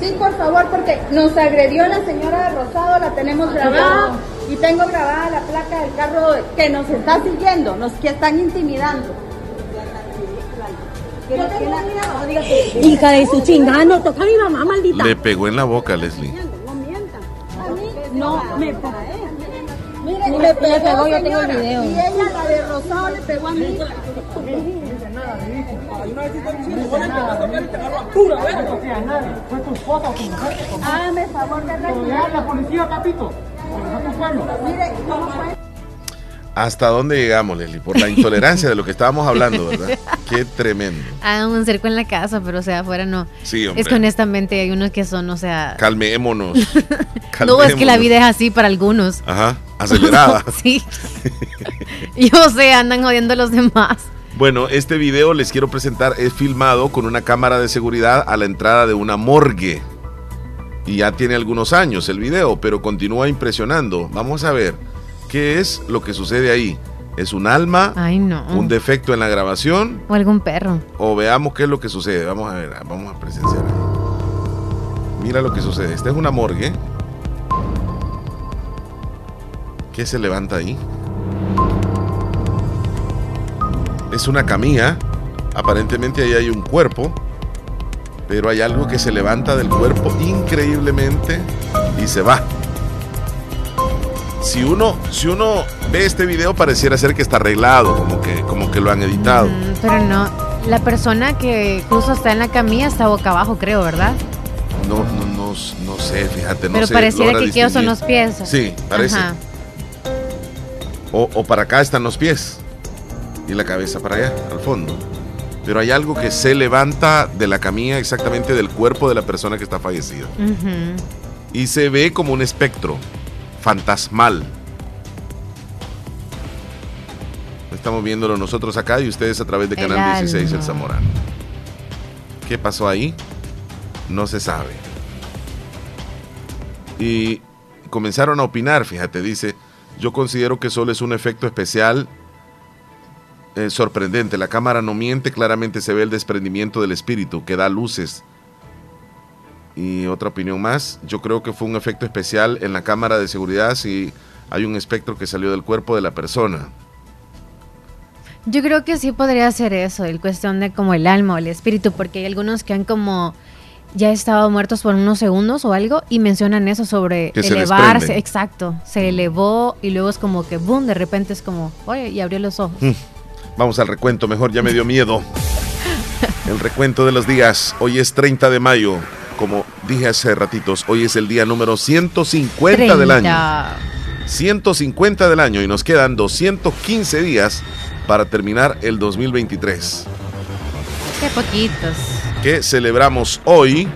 Sí, por favor, porque nos agredió la señora Rosado, la tenemos grabada y tengo grabada la placa del carro que nos está siguiendo, nos que están intimidando. Hija de su chingada, no toca a mi mamá, maldita. Le pegó en la boca, Leslie. No mientan. A mí no me Mire, le pegó, yo tengo el video. Y ella, la de Rosado, le pegó a mí. Hágame favor de retirar. la policía, papito. Mire, ¿cómo fue? ¿Hasta dónde llegamos, Leslie? Por la *laughs* intolerancia de lo que estábamos hablando, ¿verdad? *laughs* Qué tremendo. Hagan un cerco en la casa, pero o sea, afuera no. Sí, hombre. Es que honestamente hay unos que son, o sea... Calmémonos. *laughs* No, es que la vida es así para algunos. Ajá, acelerada. sí. y o sea, andan jodiendo a los demás. Bueno, este video les quiero presentar es filmado con una cámara de seguridad a la entrada de una morgue. Y ya tiene algunos años el video, pero continúa impresionando. Vamos a ver qué es lo que sucede ahí. ¿Es un alma? Ay, no. ¿Un defecto en la grabación? O algún perro. O veamos qué es lo que sucede. Vamos a ver, vamos a presenciar. Mira lo que sucede. Esta es una morgue. ¿Qué se levanta ahí? Es una camilla. Aparentemente ahí hay un cuerpo. Pero hay algo que se levanta del cuerpo increíblemente y se va. Si uno, si uno ve este video pareciera ser que está arreglado, como que, como que lo han editado. Mm, pero no, la persona que justo está en la camilla está boca abajo, creo, ¿verdad? No, no, no, no sé, fíjate, no pero sé. pareciera que quedos son los pies. Sí, parece. O, o para acá están los pies y la cabeza para allá, al fondo. Pero hay algo que se levanta de la camilla exactamente del cuerpo de la persona que está fallecida. Y se ve como un espectro fantasmal. Estamos viéndolo nosotros acá y ustedes a través de El Canal 16 El alma. Zamorano. ¿Qué pasó ahí? No se sabe. Y comenzaron a opinar, fíjate, dice, yo considero que solo es un efecto especial eh, sorprendente. La cámara no miente, claramente se ve el desprendimiento del espíritu que da luces. Y otra opinión más, yo creo que fue un efecto especial en la cámara de seguridad si hay un espectro que salió del cuerpo de la persona. Yo creo que sí podría ser eso, el cuestión de como el alma o el espíritu, porque hay algunos que han como ya estado muertos por unos segundos o algo y mencionan eso sobre Que elevarse, exacto, se elevó y luego es como que boom, de repente es como, oye, y abrió los ojos. Mm. Vamos al recuento, mejor ya me dio miedo. El recuento de los días. Hoy es 30 de mayo. Como dije hace ratitos, hoy es el día número 150 del año. 150 del año y nos quedan 215 días para terminar el 2023. Qué poquitos. que celebramos hoy.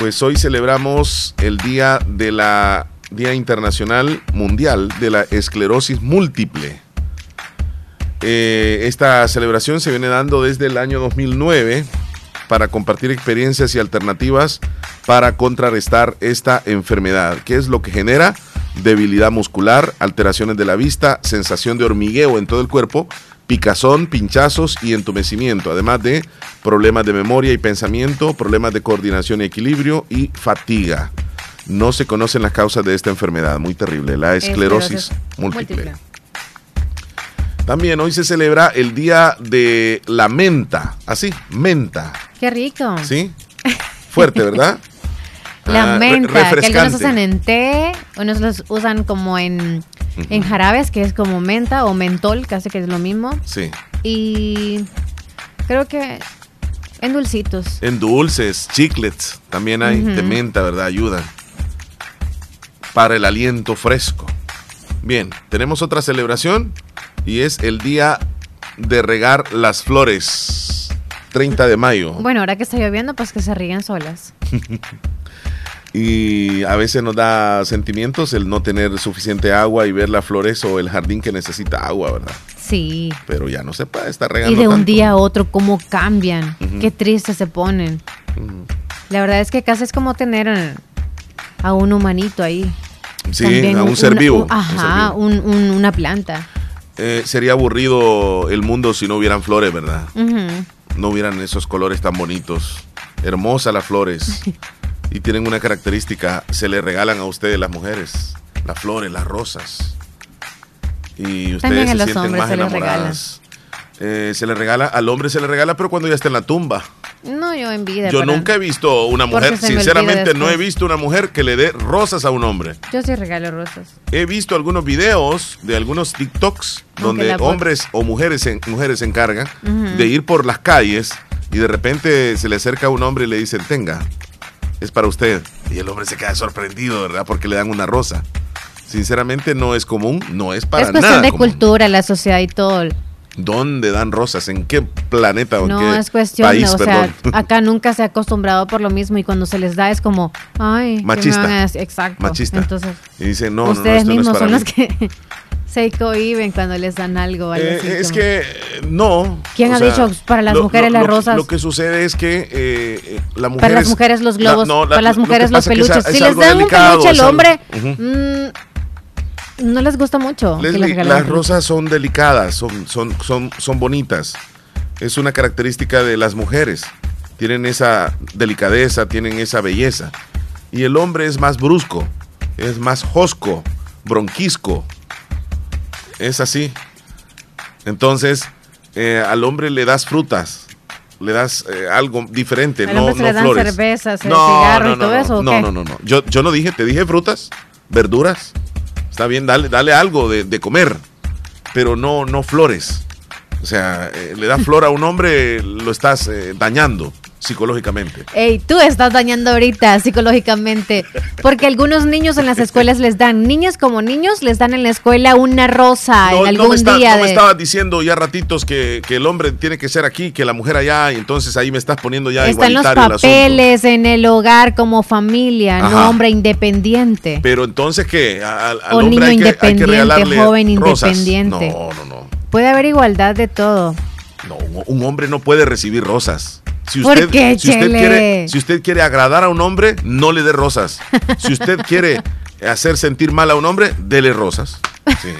Pues hoy celebramos el día de la Día Internacional Mundial de la Esclerosis Múltiple. Eh, esta celebración se viene dando desde el año 2009 para compartir experiencias y alternativas para contrarrestar esta enfermedad. ¿Qué es lo que genera? Debilidad muscular, alteraciones de la vista, sensación de hormigueo en todo el cuerpo, picazón, pinchazos y entumecimiento, además de problemas de memoria y pensamiento, problemas de coordinación y equilibrio y fatiga. No se conocen las causas de esta enfermedad, muy terrible, la esclerosis, múltiple. También hoy se celebra el Día de la Menta, así, menta, Qué rico. ¿sí? Fuerte, ¿verdad? *laughs* La Ah, re- menta, que algunos usan en té, unos los usan como en, en jarabes, que es como menta o mentol, casi que es lo mismo. Sí. Y creo que en dulcitos. En dulces, chiclets, también hay de menta, ¿verdad? Ayudan. Para el aliento fresco. Bien, tenemos otra celebración y es el día de regar las flores. 30 de mayo. Bueno, ahora que está lloviendo, pues que se ríen solas. *laughs* Y a veces nos da sentimientos el no tener suficiente agua y ver las flores o el jardín que necesita agua, ¿verdad? Sí. Pero ya no se puede estar Y regando de un día a otro, cómo cambian. Qué tristes se ponen. La verdad es que casi es como tener a un humanito ahí. Sí, a un ser vivo. ajá, una planta. Eh, sería aburrido el mundo si no hubieran flores, ¿verdad? No hubieran esos colores tan bonitos. Hermosas las flores. y tienen una característica, se le regalan a ustedes las mujeres, las flores, las rosas. Y ustedes se sienten más enamoradas. Eh, se le regala, al hombre se le regala, pero cuando ya está en la tumba. No, yo envidia. Yo nunca he visto una mujer, sinceramente no he visto una mujer que le dé rosas a un hombre. Yo sí regalo rosas. He visto algunos videos de algunos TikToks donde hombres o mujeres, mujeres se encargan de ir por las calles y de repente se le acerca a un hombre y le dicen, tenga, es para usted. Y el hombre se queda sorprendido, ¿verdad? Porque le dan una rosa. Sinceramente no es común, no es para nada. Es cuestión de cultura, la sociedad y todo. ¿Dónde dan rosas? ¿En qué planeta o no, qué es cuestión, país, o sea, *laughs* acá nunca se ha acostumbrado por lo mismo y cuando se les da es como, ay, machista. Exacto. Machista. Entonces, y dicen, no, ustedes no, no, mismos son los que *laughs* se cohiben cuando les dan algo. Eh, es que no. ¿Quién ha dicho para las mujeres las rosas? Lo que sucede es que eh, la mujer para las mujeres los globos, para las mujeres los peluches. si les dan un peluche al hombre, no les gusta mucho. las rosas son delicadas, son, son, son, son bonitas. Es una característica de las mujeres. Tienen esa delicadeza, tienen esa belleza. Y el hombre es más brusco, es más hosco, bronquisco. Es así. Entonces, eh, al hombre le das frutas, le das eh, algo diferente, no, no flores. cervezas, no, y todo eso. No, no, no, no. Yo, yo no dije, te dije frutas, verduras. Está bien, dale, dale algo de, comer, pero no, no flores. O sea, eh, le das flor a un hombre, lo estás eh, dañando psicológicamente. Ey, tú estás dañando ahorita psicológicamente, porque algunos niños en las escuelas les dan, niños como niños, les dan en la escuela una rosa en algún día. No me estabas diciendo ya ratitos que, el hombre tiene que ser aquí, que la mujer allá, y entonces ahí me estás poniendo ya Están los papeles en el hogar como familia, no hombre independiente. Pero entonces, ¿qué? Al, o niño independiente, joven independiente. No, no, no. Puede haber igualdad de todo. No, un hombre no puede recibir rosas. Si usted, si usted, quiere, si usted quiere agradar a un hombre, no le dé rosas. Si usted *laughs* quiere hacer sentir mal a un hombre, dele rosas. Sí.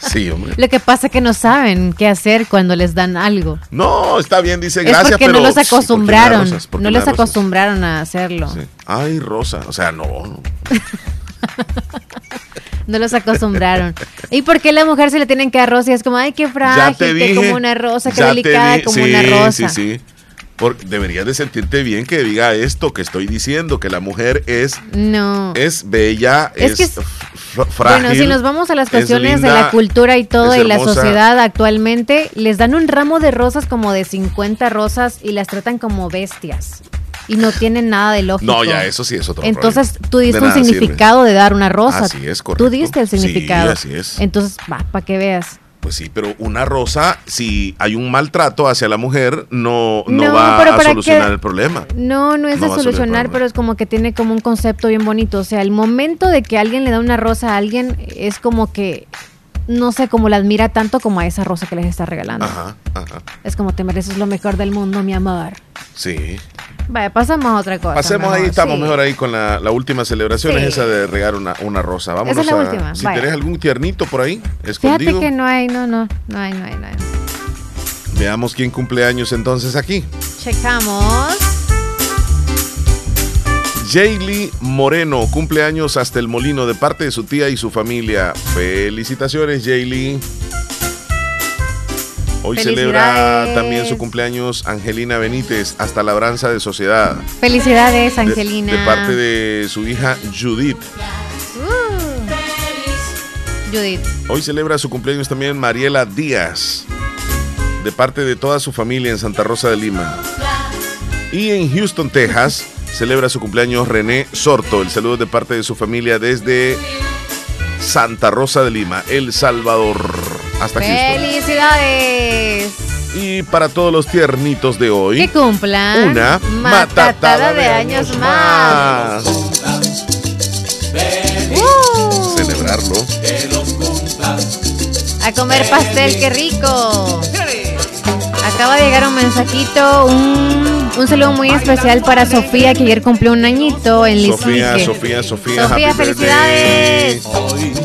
Sí, hombre. Lo que pasa es que no saben qué hacer cuando les dan algo. No, está bien, dice gracias, porque no los acostumbraron. no les acostumbraron a hacerlo. Ay, rosa. O sea, no. no *laughs* los acostumbraron. ¿Y por qué la mujer se le tienen que dar rosa? Y es como, ay, qué frágil, como una rosa, qué delicada, como una rosa. Sí, sí. Porque deberías de sentirte bien que diga esto que estoy diciendo, que la mujer es, no. es bella, es, es frágil. Bueno, si nos vamos a las cuestiones de la cultura y todo y la sociedad actualmente, les dan un ramo de rosas como de 50 rosas y las tratan como bestias. Y no tienen nada de lógico. No, ya, eso sí es otro Entonces, tú diste un significado de dar una rosa. Así es, correcto. Tú diste el significado. Sí, así es. Entonces, va, para que veas. Pues sí, pero una rosa, si hay un maltrato hacia la mujer, no, no, va a solucionar el problema. No, no es de solucionar, pero es como que tiene como un concepto bien bonito. O sea, el momento de que alguien le da una rosa a alguien es como que no sé, cómo la admira tanto como a esa rosa que les está regalando. Ajá, ajá. Es como te mereces lo mejor del mundo, mi amor. Sí. Vaya, pasamos a otra cosa. Pasemos ahí, estamos mejor ahí con la, última celebración, es esa de regar una, una rosa. Vamos es la última. Si tenés algún tiernito por ahí, escondido. Fíjate que no hay, no, no, no hay, no hay, no hay. Veamos quién cumple años entonces aquí. Checamos. Jaylee Moreno, cumpleaños hasta el molino de parte de su tía y su familia. Felicitaciones, Jaylee. Hoy celebra también su cumpleaños Angelina Benítez, hasta labranza de sociedad. Felicidades, Angelina. De, parte de su hija Judith. Uh. Judith. Hoy celebra su cumpleaños también Mariela Díaz, de parte de toda su familia en Santa Rosa de Lima. Y en Houston, Texas, celebra su cumpleaños René Sorto. El saludo de parte de su familia desde Santa Rosa de Lima, El Salvador. Hasta Houston. ¡Felicidades! Y para todos los tiernitos de hoy, que cumplan una matatada, de, años, más. Uh. Celebrarlo. A comer pastel, qué rico. Acaba de llegar un mensajito, un, un saludo muy especial para Sofía, que ayer cumplió un añito en. Sofía, Sofía, Sofía. Sofía, happy felicidades. birthday.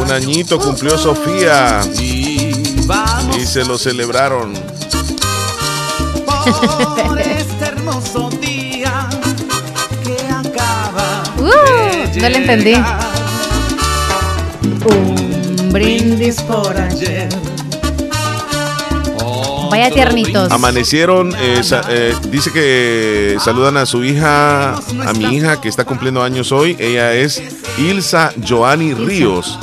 Un añito cumplió Sofía. Y se lo celebraron. Por *laughs* este hermoso día que acaba. Uh, no le entendí. Un brindis por ayer. Vaya tiernitos. Amanecieron, eh, sa- eh, dice que saludan a su hija, a mi hija que está cumpliendo años hoy. Ella es Ilsa Joani Ríos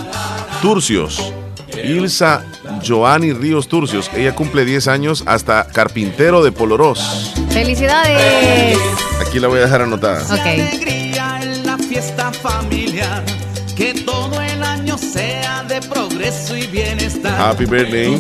Turcios. Ilsa Joani Ríos Turcios. Ella cumple 10 años hasta carpintero de Polorós. ¡Felicidades! Aquí la voy a dejar anotada. Ok. Alegría en la fiesta familiar. Que todo el año sea de progreso y bienestar. Happy birthday.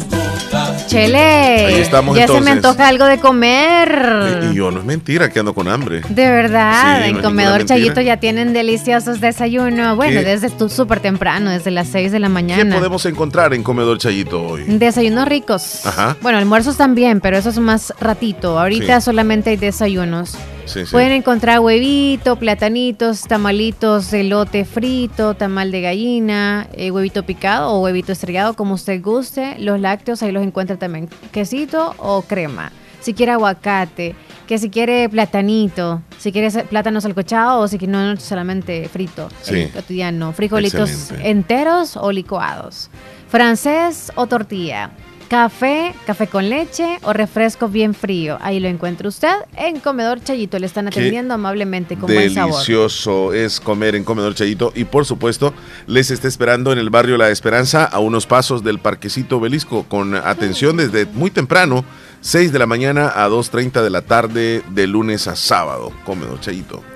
Chele. Ahí estamos, ya se me entonces. antoja algo de comer. Y yo no es mentira que ando con hambre. De verdad, Sí, no en es Comedor. Chayito ya tienen deliciosos desayunos. Bueno, ¿Qué? desde súper temprano, desde las 6 de la ¿Qué mañana. podemos encontrar en Comedor Chayito hoy? Desayunos ricos. Ajá. Bueno, almuerzos también, pero eso es más ratito. Ahorita Sí. solamente hay desayunos. Sí, sí. Pueden encontrar huevito, platanitos, tamalitos, elote frito, tamal de gallina, eh, huevito picado o huevito estrellado, como usted guste. Los lácteos ahí los encuentra también. Quesito o crema. Si quiere aguacate, que si quiere platanito, si quiere plátano salcochado o si quiere no, solamente frito, Sí. cotidiano. Frijolitos Excelente. enteros o licuados. Francés o tortilla. Café, café con leche o refresco bien frío. Ahí lo encuentra usted en Comedor Chayito. Le están Qué atendiendo amablemente con buen sabor. Delicioso es comer en Comedor Chayito y por supuesto les está esperando en el barrio La Esperanza a unos pasos del Parquecito Belisco con atención desde muy temprano, 6 de la mañana a 2.30 de la tarde de lunes a sábado, Comedor Chayito.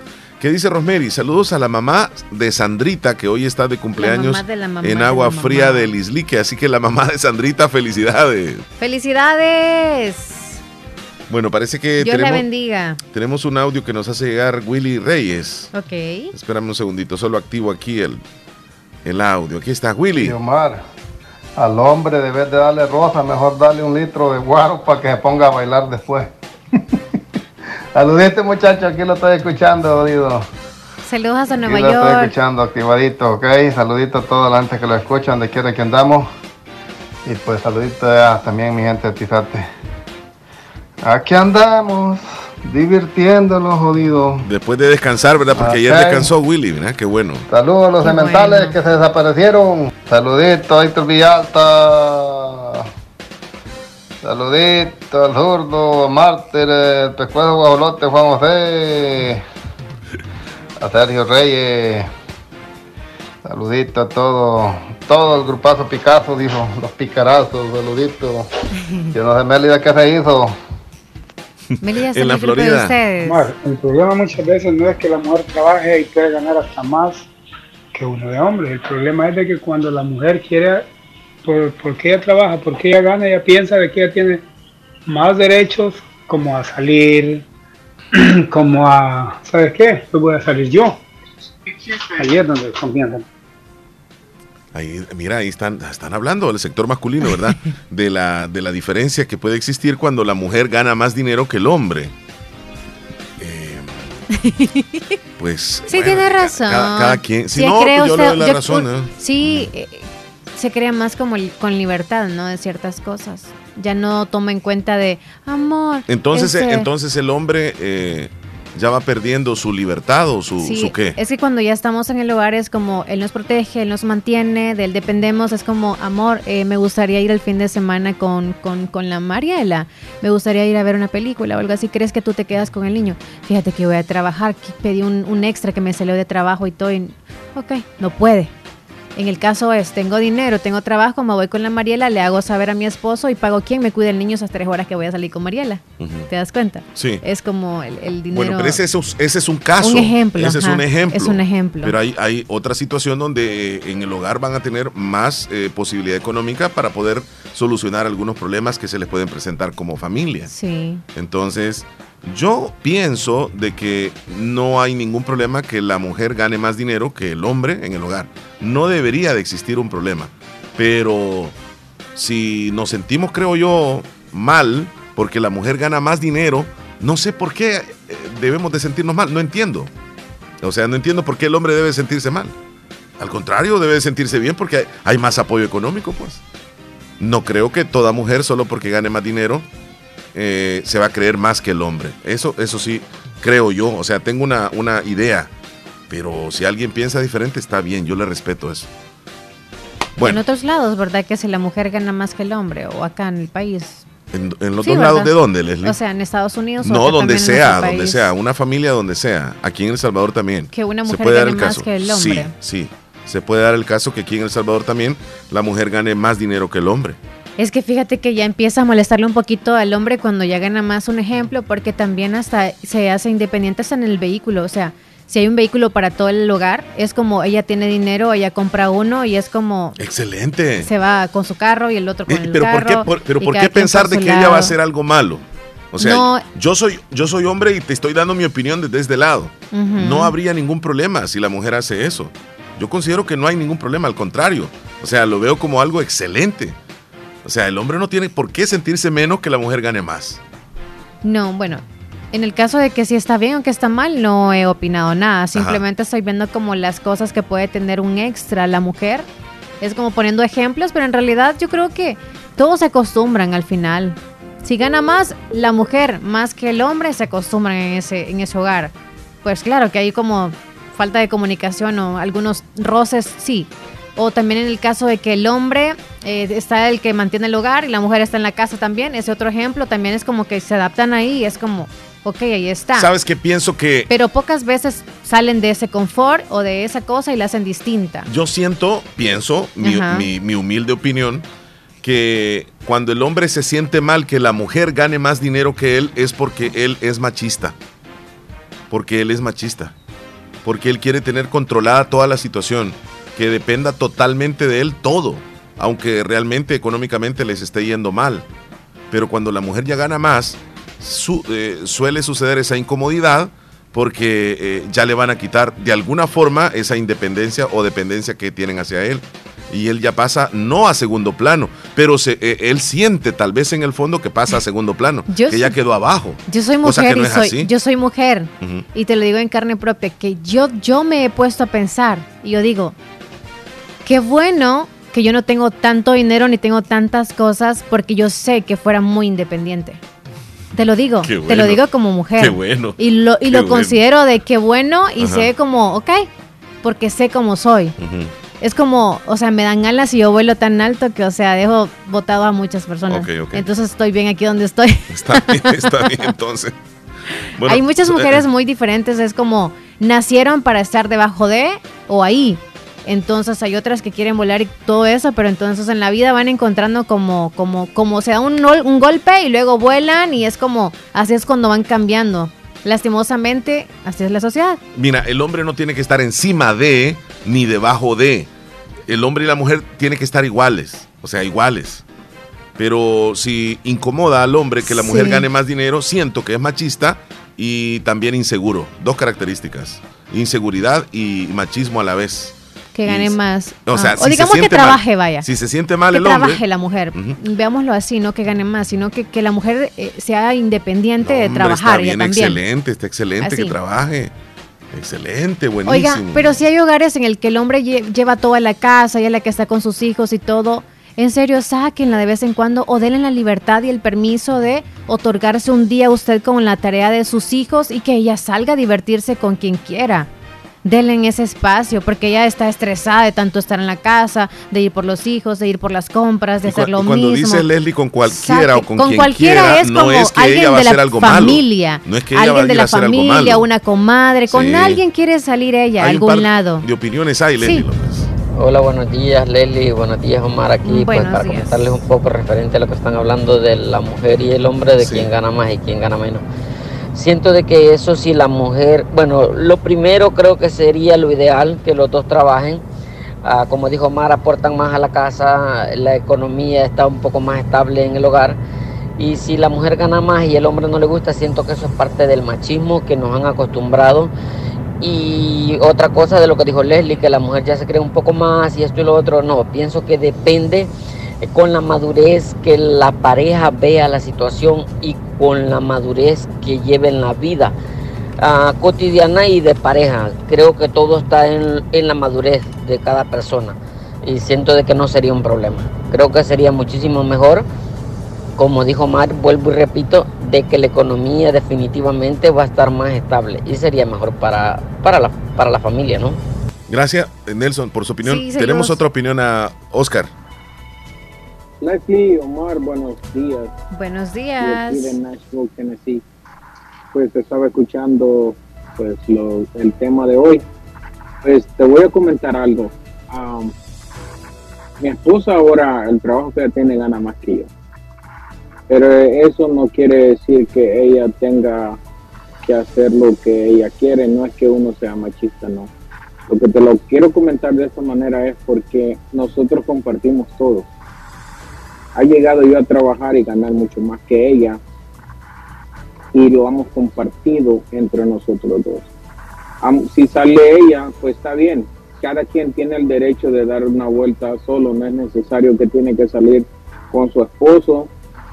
¿Qué dice Rosemary? Saludos a la mamá de Sandrita que hoy está de cumpleaños de la en de agua la mamá. fría de Lislique, así que la mamá de Sandrita, felicidades. ¡Felicidades! Bueno, parece que Dios la tenemos, bendiga. tenemos un audio que nos hace llegar Willy Reyes. Ok. Espérame un segundito, solo activo aquí el, el audio. Aquí está Willy. Y Omar, al hombre debes de darle rosa, mejor darle un litro de guaro para que se ponga a bailar después. *laughs* Saludiste muchachos, aquí lo estoy escuchando, oído. Saludos hasta Aquí Nueva lo estoy York. escuchando, activadito, ok. Saludito a toda la gente que lo escucha, donde quiera que andamos. Y pues saludito a también mi gente de Tizate. Aquí andamos, divirtiéndonos, jodido. Después de descansar, ¿verdad? Porque ayer Ok. descansó Willy, ¿verdad? Qué bueno. Saludos a los Qué cementales bueno. que se desaparecieron. Saludito a Héctor Villalta. Saludito al zurdo, a Mártir, el pescuezo guajolote, Juan José. A Sergio Reyes. Saludito a todo, todo el grupazo Picasso, dijo, los picarazos, saludito. Yo no sé, Mélida, ¿qué se hizo? Melilla, En la Florida. ustedes. Omar, el problema muchas veces no es que la mujer trabaje y puede ganar hasta más que uno de hombre. El problema es de que cuando la mujer quiere, por, porque ella trabaja, porque ella gana, ella piensa de que ella tiene más derechos como a salir, *clears throat* como a, ¿sabes qué? Pues voy a salir yo. Ahí es donde comienzan. Ahí, mira, ahí están, están hablando del sector masculino, ¿verdad? *laughs* De la, de la diferencia que puede existir cuando la mujer gana más dinero que el hombre. Eh, *laughs* pues. Sí, bueno, tiene razón. Cada, cada quien. Si Sí, no, pues yo le doy la yo- razón. ¿eh? Sí, se crea más como con libertad, ¿no? De ciertas cosas. Ya no toma en cuenta de, amor. Entonces, eh, ese- entonces el hombre eh, ya va perdiendo su libertad o su, Sí, su qué. es que cuando ya estamos en el hogar es como él nos protege, él nos mantiene, de él dependemos, es como, amor, eh, me gustaría ir el fin de semana con, con, con la Mariela, me gustaría ir a ver una película o algo así, ¿crees que tú te quedas con el niño? Fíjate que voy a trabajar, pedí un, un extra que me salió de trabajo y todo, y, ok, no puede. En el caso es, tengo dinero, tengo trabajo, me voy con la Mariela, le hago saber a mi esposo y pago quién me cuida el niño esas tres horas que voy a salir con Mariela. ¿Te das cuenta? Sí. Es como el, el dinero. Bueno, pero ese es, ese es un caso. Un ejemplo, Ese es un ejemplo. es un ejemplo. Pero hay, hay otra situación donde eh, en el hogar van a tener más eh, posibilidad económica para poder solucionar algunos problemas que se les pueden presentar como familia. Sí. Entonces, yo pienso de que no hay ningún problema que la mujer gane más dinero que el hombre en el hogar. No debería de existir un problema. Pero si nos sentimos, creo yo, mal porque la mujer gana más dinero, no sé por qué eh, debemos de sentirnos mal, no entiendo. O sea, no entiendo por qué el hombre debe sentirse mal. Al contrario, debe sentirse bien porque hay más apoyo económico, pues. No creo que toda mujer, solo porque gane más dinero, eh, se va a creer más que el hombre. Eso, eso sí, creo yo. O sea, tengo una, una idea. Pero si alguien piensa diferente, está bien, yo le respeto eso. En otros lados, ¿verdad? Que si la mujer gana más que el hombre o acá en el país. ¿En, los dos lados de dónde, Leslie? O sea, en Estados Unidos. No, donde sea, donde sea. Una familia donde sea. Aquí en El Salvador también. Que una mujer gane más que el hombre. Sí, sí. Se puede dar el caso que aquí en El Salvador también la mujer gane más dinero que el hombre. Es que fíjate que ya empieza a molestarle un poquito al hombre cuando ya gana más un ejemplo, porque también hasta se hace independiente hasta en el vehículo. O sea, si hay un vehículo para todo el hogar, es como ella tiene dinero, ella compra uno y es como... Excelente. Se va con su carro y el otro con eh, el pero carro. ¿por qué, pero ¿por qué pensar de que ella va a hacer algo malo? O sea, yo, soy, yo soy hombre y te estoy dando mi opinión desde este lado. No habría ningún problema si la mujer hace eso. Yo considero que no hay ningún problema, al contrario. O sea, lo veo como algo excelente. O sea, el hombre no tiene por qué sentirse menos que la mujer gane más. No, bueno, en el caso de que si está bien o que está mal, no he opinado nada. Simplemente estoy viendo como las cosas que puede tener un extra la mujer. Es como poniendo ejemplos, pero en realidad yo creo que todos se acostumbran al final. Si gana más la mujer más que el hombre, se acostumbran en ese, en ese hogar. Pues claro que hay como falta de comunicación o algunos roces, sí. O también en el caso de que el hombre eh, está el que mantiene el hogar y la mujer está en la casa también, ese otro ejemplo también es como que se adaptan ahí, es como, ok, ahí está. ¿Sabes qué pienso que... Pero pocas veces salen de ese confort o de esa cosa y la hacen distinta. Yo siento, pienso, mi, humilde opinión, que cuando el hombre se siente mal que la mujer gane más dinero que él es porque él es machista. Porque él es machista. Porque él quiere tener controlada toda la situación. Que dependa totalmente de él todo. Aunque realmente económicamente les esté yendo mal. Pero cuando la mujer ya gana más, eh, suele suceder esa incomodidad porque eh, ya le van a quitar de alguna forma esa independencia o dependencia que tienen hacia él. Y él ya pasa no a segundo plano, pero se, eh, él siente tal vez en el fondo que pasa a segundo plano, *laughs* que ya quedó abajo. Yo soy mujer y soy, yo soy mujer y te lo digo en carne propia, que yo, yo me he puesto a pensar y yo digo, qué bueno que yo no tengo tanto dinero ni tengo tantas cosas porque yo sé que fuera muy independiente. Te lo digo, te lo digo como mujer. Qué bueno. Y lo, y lo considero de qué bueno y sé como, ok, porque sé cómo soy. Es como, o sea, me dan ganas y yo vuelo tan alto que, o sea, dejo botado a muchas personas. Entonces estoy bien aquí donde estoy. Está bien, está bien, entonces. *laughs* Hay muchas mujeres muy diferentes, es como, nacieron para estar debajo de o ahí. Entonces hay otras que quieren volar y todo eso, pero entonces en la vida van encontrando como, como, como se da un, un golpe y luego vuelan y es como, así es cuando van cambiando. Lastimosamente, así es la sociedad. Mira, el hombre no tiene que estar encima de ni debajo de. El hombre y la mujer tienen que estar iguales, o sea, iguales. Pero si incomoda al hombre que la mujer gane más dinero, siento que es machista y también inseguro. Dos características, inseguridad y machismo a la vez. Que gane más. O, sea, ah, digamos que trabaje, vaya. Si se siente mal el hombre. Que trabaje la mujer. Veámoslo así, no que gane más, sino que, que la mujer eh, sea independiente de trabajar. Está bien, excelente, está excelente que trabaje. Excelente, buenísimo. Oiga, pero si hay hogares en el que el hombre lleva toda la casa, y es la que está con sus hijos y todo, en serio, sáquenla de vez en cuando o denle la libertad y el permiso de otorgarse un día usted con la tarea de sus hijos y que ella salga a divertirse con quien quiera denle en ese espacio, porque ella está estresada de tanto estar en la casa, de ir por los hijos, de ir por las compras, de hacer lo mismo. Cuando dice Leslie con cualquiera o con, con quien cualquiera quiera, es como es que alguien de la familia, No es que alguien de la familia, una comadre, con alguien quiere salir ella a algún lado. De opiniones hay, Leslie Hola, buenos días Leslie, buenos días Omar aquí, pues para comentarles un poco referente a lo que están hablando de la mujer y el hombre, de quién gana más y quién gana menos. Siento de que eso sí la mujer, bueno, lo primero creo que sería lo ideal, que los dos trabajen. Ah, como dijo Mar, aportan más a la casa, la economía está un poco más estable en el hogar. Y si la mujer gana más y el hombre no le gusta, siento que eso es parte del machismo que nos han acostumbrado. Y otra cosa de lo que dijo Leslie, que la mujer ya se cree un poco más y esto y lo otro, no, pienso que depende con la madurez que la pareja vea la situación y con la madurez que lleven la vida uh, cotidiana y de pareja. Creo que todo está en, en, la madurez de cada persona y siento de que no sería un problema. Creo que sería muchísimo mejor, como dijo Mar, vuelvo y repito, de que la economía definitivamente va a estar más estable y sería mejor para, para, la, para la familia, ¿no? Gracias, Nelson, por su opinión. Sí, Tenemos otra opinión a Oscar. Leslie, Omar, buenos días. Buenos días. Aquí de Nashville, Tennessee. Pues estaba escuchando pues lo, el tema de hoy. Pues te voy a comentar algo. Um, mi esposa ahora, el trabajo que ella tiene gana más que yo. Pero eso no quiere decir que ella tenga que hacer lo que ella quiere. No es que uno sea machista, no. Lo que te lo quiero comentar de esta manera es porque nosotros compartimos todo ha llegado yo a trabajar y ganar mucho más que ella y lo hemos compartido entre nosotros dos. Si sale ella, pues está bien. Cada quien tiene el derecho de dar una vuelta solo, no es necesario que tiene que salir con su esposo.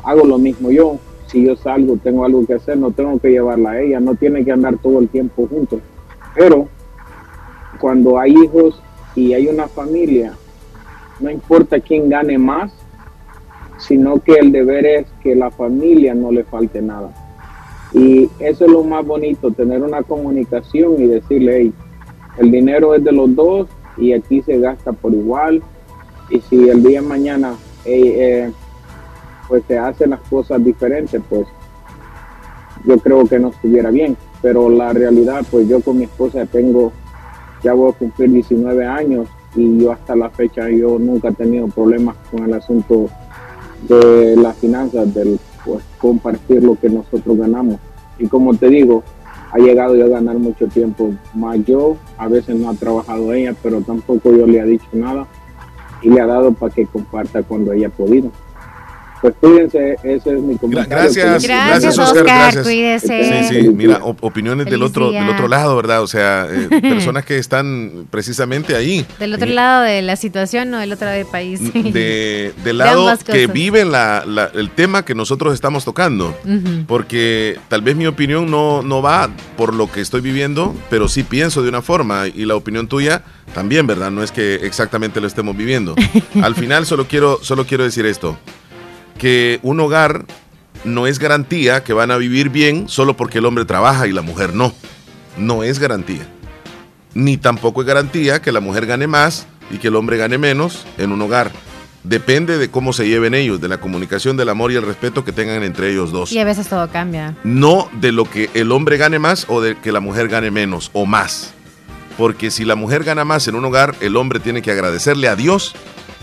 Hago lo mismo yo. Si yo salgo, tengo algo que hacer, no tengo que llevarla a ella, no tiene que andar todo el tiempo juntos. Pero cuando hay hijos y hay una familia, no importa quién gane más, sino que el deber es que la familia no le falte nada. Y eso es lo más bonito, tener una comunicación y decirle, hey, el dinero es de los dos y aquí se gasta por igual. Y si el día de mañana eh, pues se hacen las cosas diferentes, pues yo creo que no estuviera bien. Pero la realidad, pues yo con mi esposa tengo, ya voy a cumplir 19 años y yo hasta la fecha yo nunca he tenido problemas con el asunto de las finanzas, del pues, compartir lo que nosotros ganamos. Y como te digo, ha llegado ya a ganar mucho tiempo más yo, a veces no ha trabajado ella, pero tampoco yo le ha dicho nada y le ha dado para que comparta cuando ella ha podido. Pues cuídense, ese es mi comentario. Gracias, gracias, Oscar, gracias. Cuídese. Sí, sí, mira, opiniones del otro, del otro lado, ¿verdad? O sea, eh, *laughs* personas que están precisamente ahí. Del otro lado de la situación, no del otro lado del país. De, *laughs* del lado que viven la, el tema que nosotros estamos tocando. Porque tal vez mi opinión no, no va por lo que estoy viviendo, pero sí pienso de una forma y la opinión tuya también, ¿verdad? No es que exactamente lo estemos viviendo. *laughs* Al final solo quiero, solo quiero decir esto que un hogar no es garantía que van a vivir bien solo porque el hombre trabaja y la mujer no. No es garantía. Ni tampoco es garantía que la mujer gane más y que el hombre gane menos en un hogar. Depende de cómo se lleven ellos, de la comunicación, del amor y el respeto que tengan entre ellos dos. Y a veces todo cambia. No de lo que el hombre gane más o de que la mujer gane menos o más. Porque si la mujer gana más en un hogar, el hombre tiene que agradecerle a Dios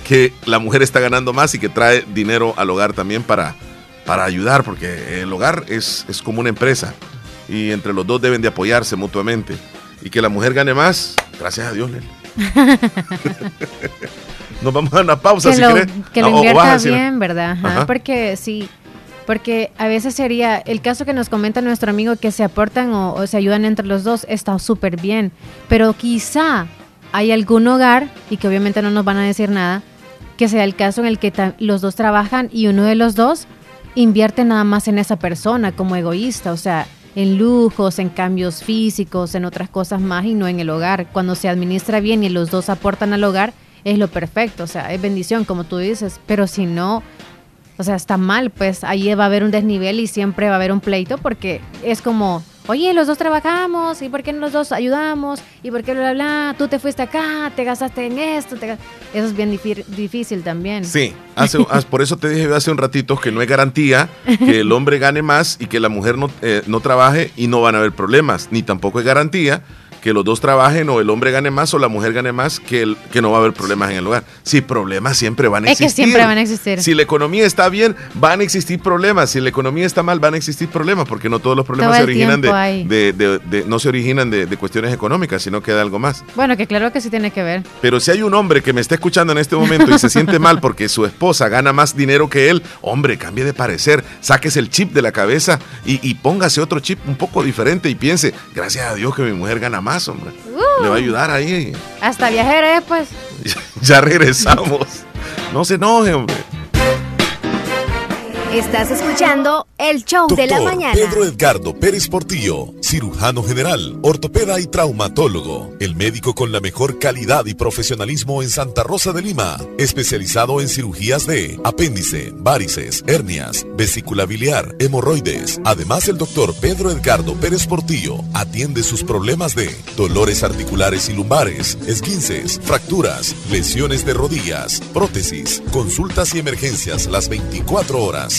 que la mujer está ganando más y que trae dinero al hogar también para, para ayudar, porque el hogar es, es como una empresa y entre los dos deben de apoyarse mutuamente. Y que la mujer gane más, gracias a Dios, *laughs* Nos vamos a una pausa que si lo, Que lo invierta bien, ¿verdad? Porque sí, porque a veces sería el caso que nos comenta nuestro amigo que se aportan o, o se ayudan entre los dos, está súper bien. Pero quizá hay algún hogar, y que obviamente no nos van a decir nada, que sea el caso en el que los dos trabajan y uno de los dos invierte nada más en esa persona como egoísta, o sea, en lujos, en cambios físicos, en otras cosas más y no en el hogar. Cuando se administra bien y los dos aportan al hogar, es lo perfecto, o sea, es bendición, como tú dices, pero si no, o sea, está mal, pues ahí va a haber un desnivel y siempre va a haber un pleito porque es como oye, los dos trabajamos, ¿y por qué los dos ayudamos? ¿Y por qué bla, bla, bla? Tú te fuiste acá, te gastaste en esto. Eso es bien difícil también. Sí, por eso te dije hace un ratito que no es garantía que el hombre gane más y que la mujer no, eh, no trabaje y no van a haber problemas, ni tampoco es garantía que los dos trabajen o el hombre gane más o la mujer gane más, que, el, que no va a haber problemas en el hogar. Sí, problemas siempre van a existir. Es que siempre van a existir. Si la economía está bien, van a existir problemas. Si la economía está mal, van a existir problemas, porque no todos los problemas se originan de, no se originan de, cuestiones económicas, sino que de algo más. Bueno, que claro que sí tiene que ver. Pero si hay un hombre que me está escuchando en este momento y se siente mal porque su esposa gana más dinero que él, hombre, cambie de parecer, sáquese el chip de la cabeza y, y póngase otro chip un poco diferente y piense, gracias a Dios que mi mujer gana más más, hombre. Le va a uh. ayudar ahí. Hasta viajero pues. *laughs* ya regresamos. No se enoje, hombre. Estás escuchando el show de la mañana. Pedro Edgardo Pérez Portillo, cirujano general, ortopeda y traumatólogo. El médico con la mejor calidad y profesionalismo en Santa Rosa de Lima. Especializado en cirugías de apéndice, varices, hernias, vesícula biliar, hemorroides. Además, el doctor Pedro Edgardo Pérez Portillo atiende sus problemas de dolores articulares y lumbares, esguinces, fracturas, lesiones de rodillas, prótesis, consultas y emergencias las 24 horas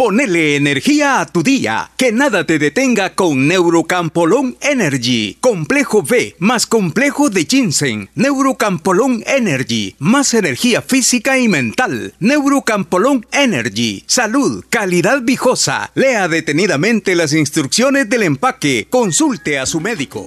Ponele energía a tu día. Que nada te detenga con Neurocampolón Energy. Complejo B más complejo de ginseng. Neurocampolón Energy. Más energía física y mental. Neurocampolón Energy. Salud, calidad viejosa. Lea detenidamente las instrucciones del empaque. Consulte a su médico.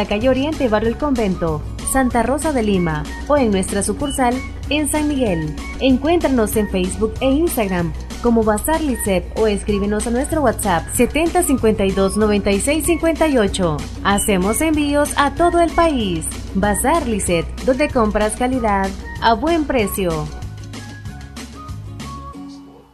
calle Oriente, Barrio El Convento, Santa Rosa de Lima o en nuestra sucursal en San Miguel. Encuéntranos en Facebook e Instagram como Bazar Lisset o escríbenos a nuestro WhatsApp 7052 9658. Hacemos envíos a todo el país. Bazar Lisset, donde compras calidad a buen precio.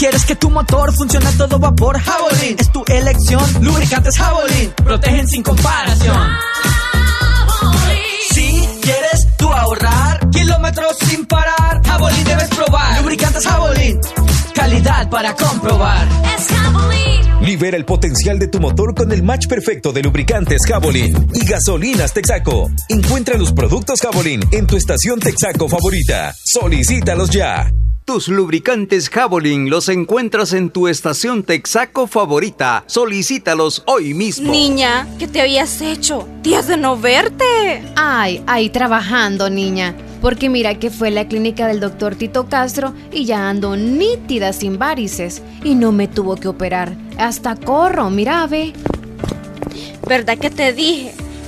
Quieres que tu motor funcione a todo vapor, Javelin es tu elección. Lubricantes Javelin protegen sin comparación. Si quieres tú ahorrar kilómetros sin parar, Javelin debes probar. Lubricantes Javelin, calidad para comprobar. Es Javelin. Libera el potencial de tu motor con el match perfecto de lubricantes Javelin y gasolinas Texaco. Encuentra los productos Javelin en tu estación Texaco favorita. Solicítalos ya. Tus lubricantes Javelin los encuentras en tu estación Texaco favorita. Solicítalos hoy mismo. Niña, ¿qué te habías hecho? Días de no verte. Ay, ahí trabajando, niña. Porque mira que fue la clínica del doctor Tito Castro y ya ando nítida sin varices. Y no me tuvo que operar. Hasta corro, mira, ve. ¿Verdad que te dije?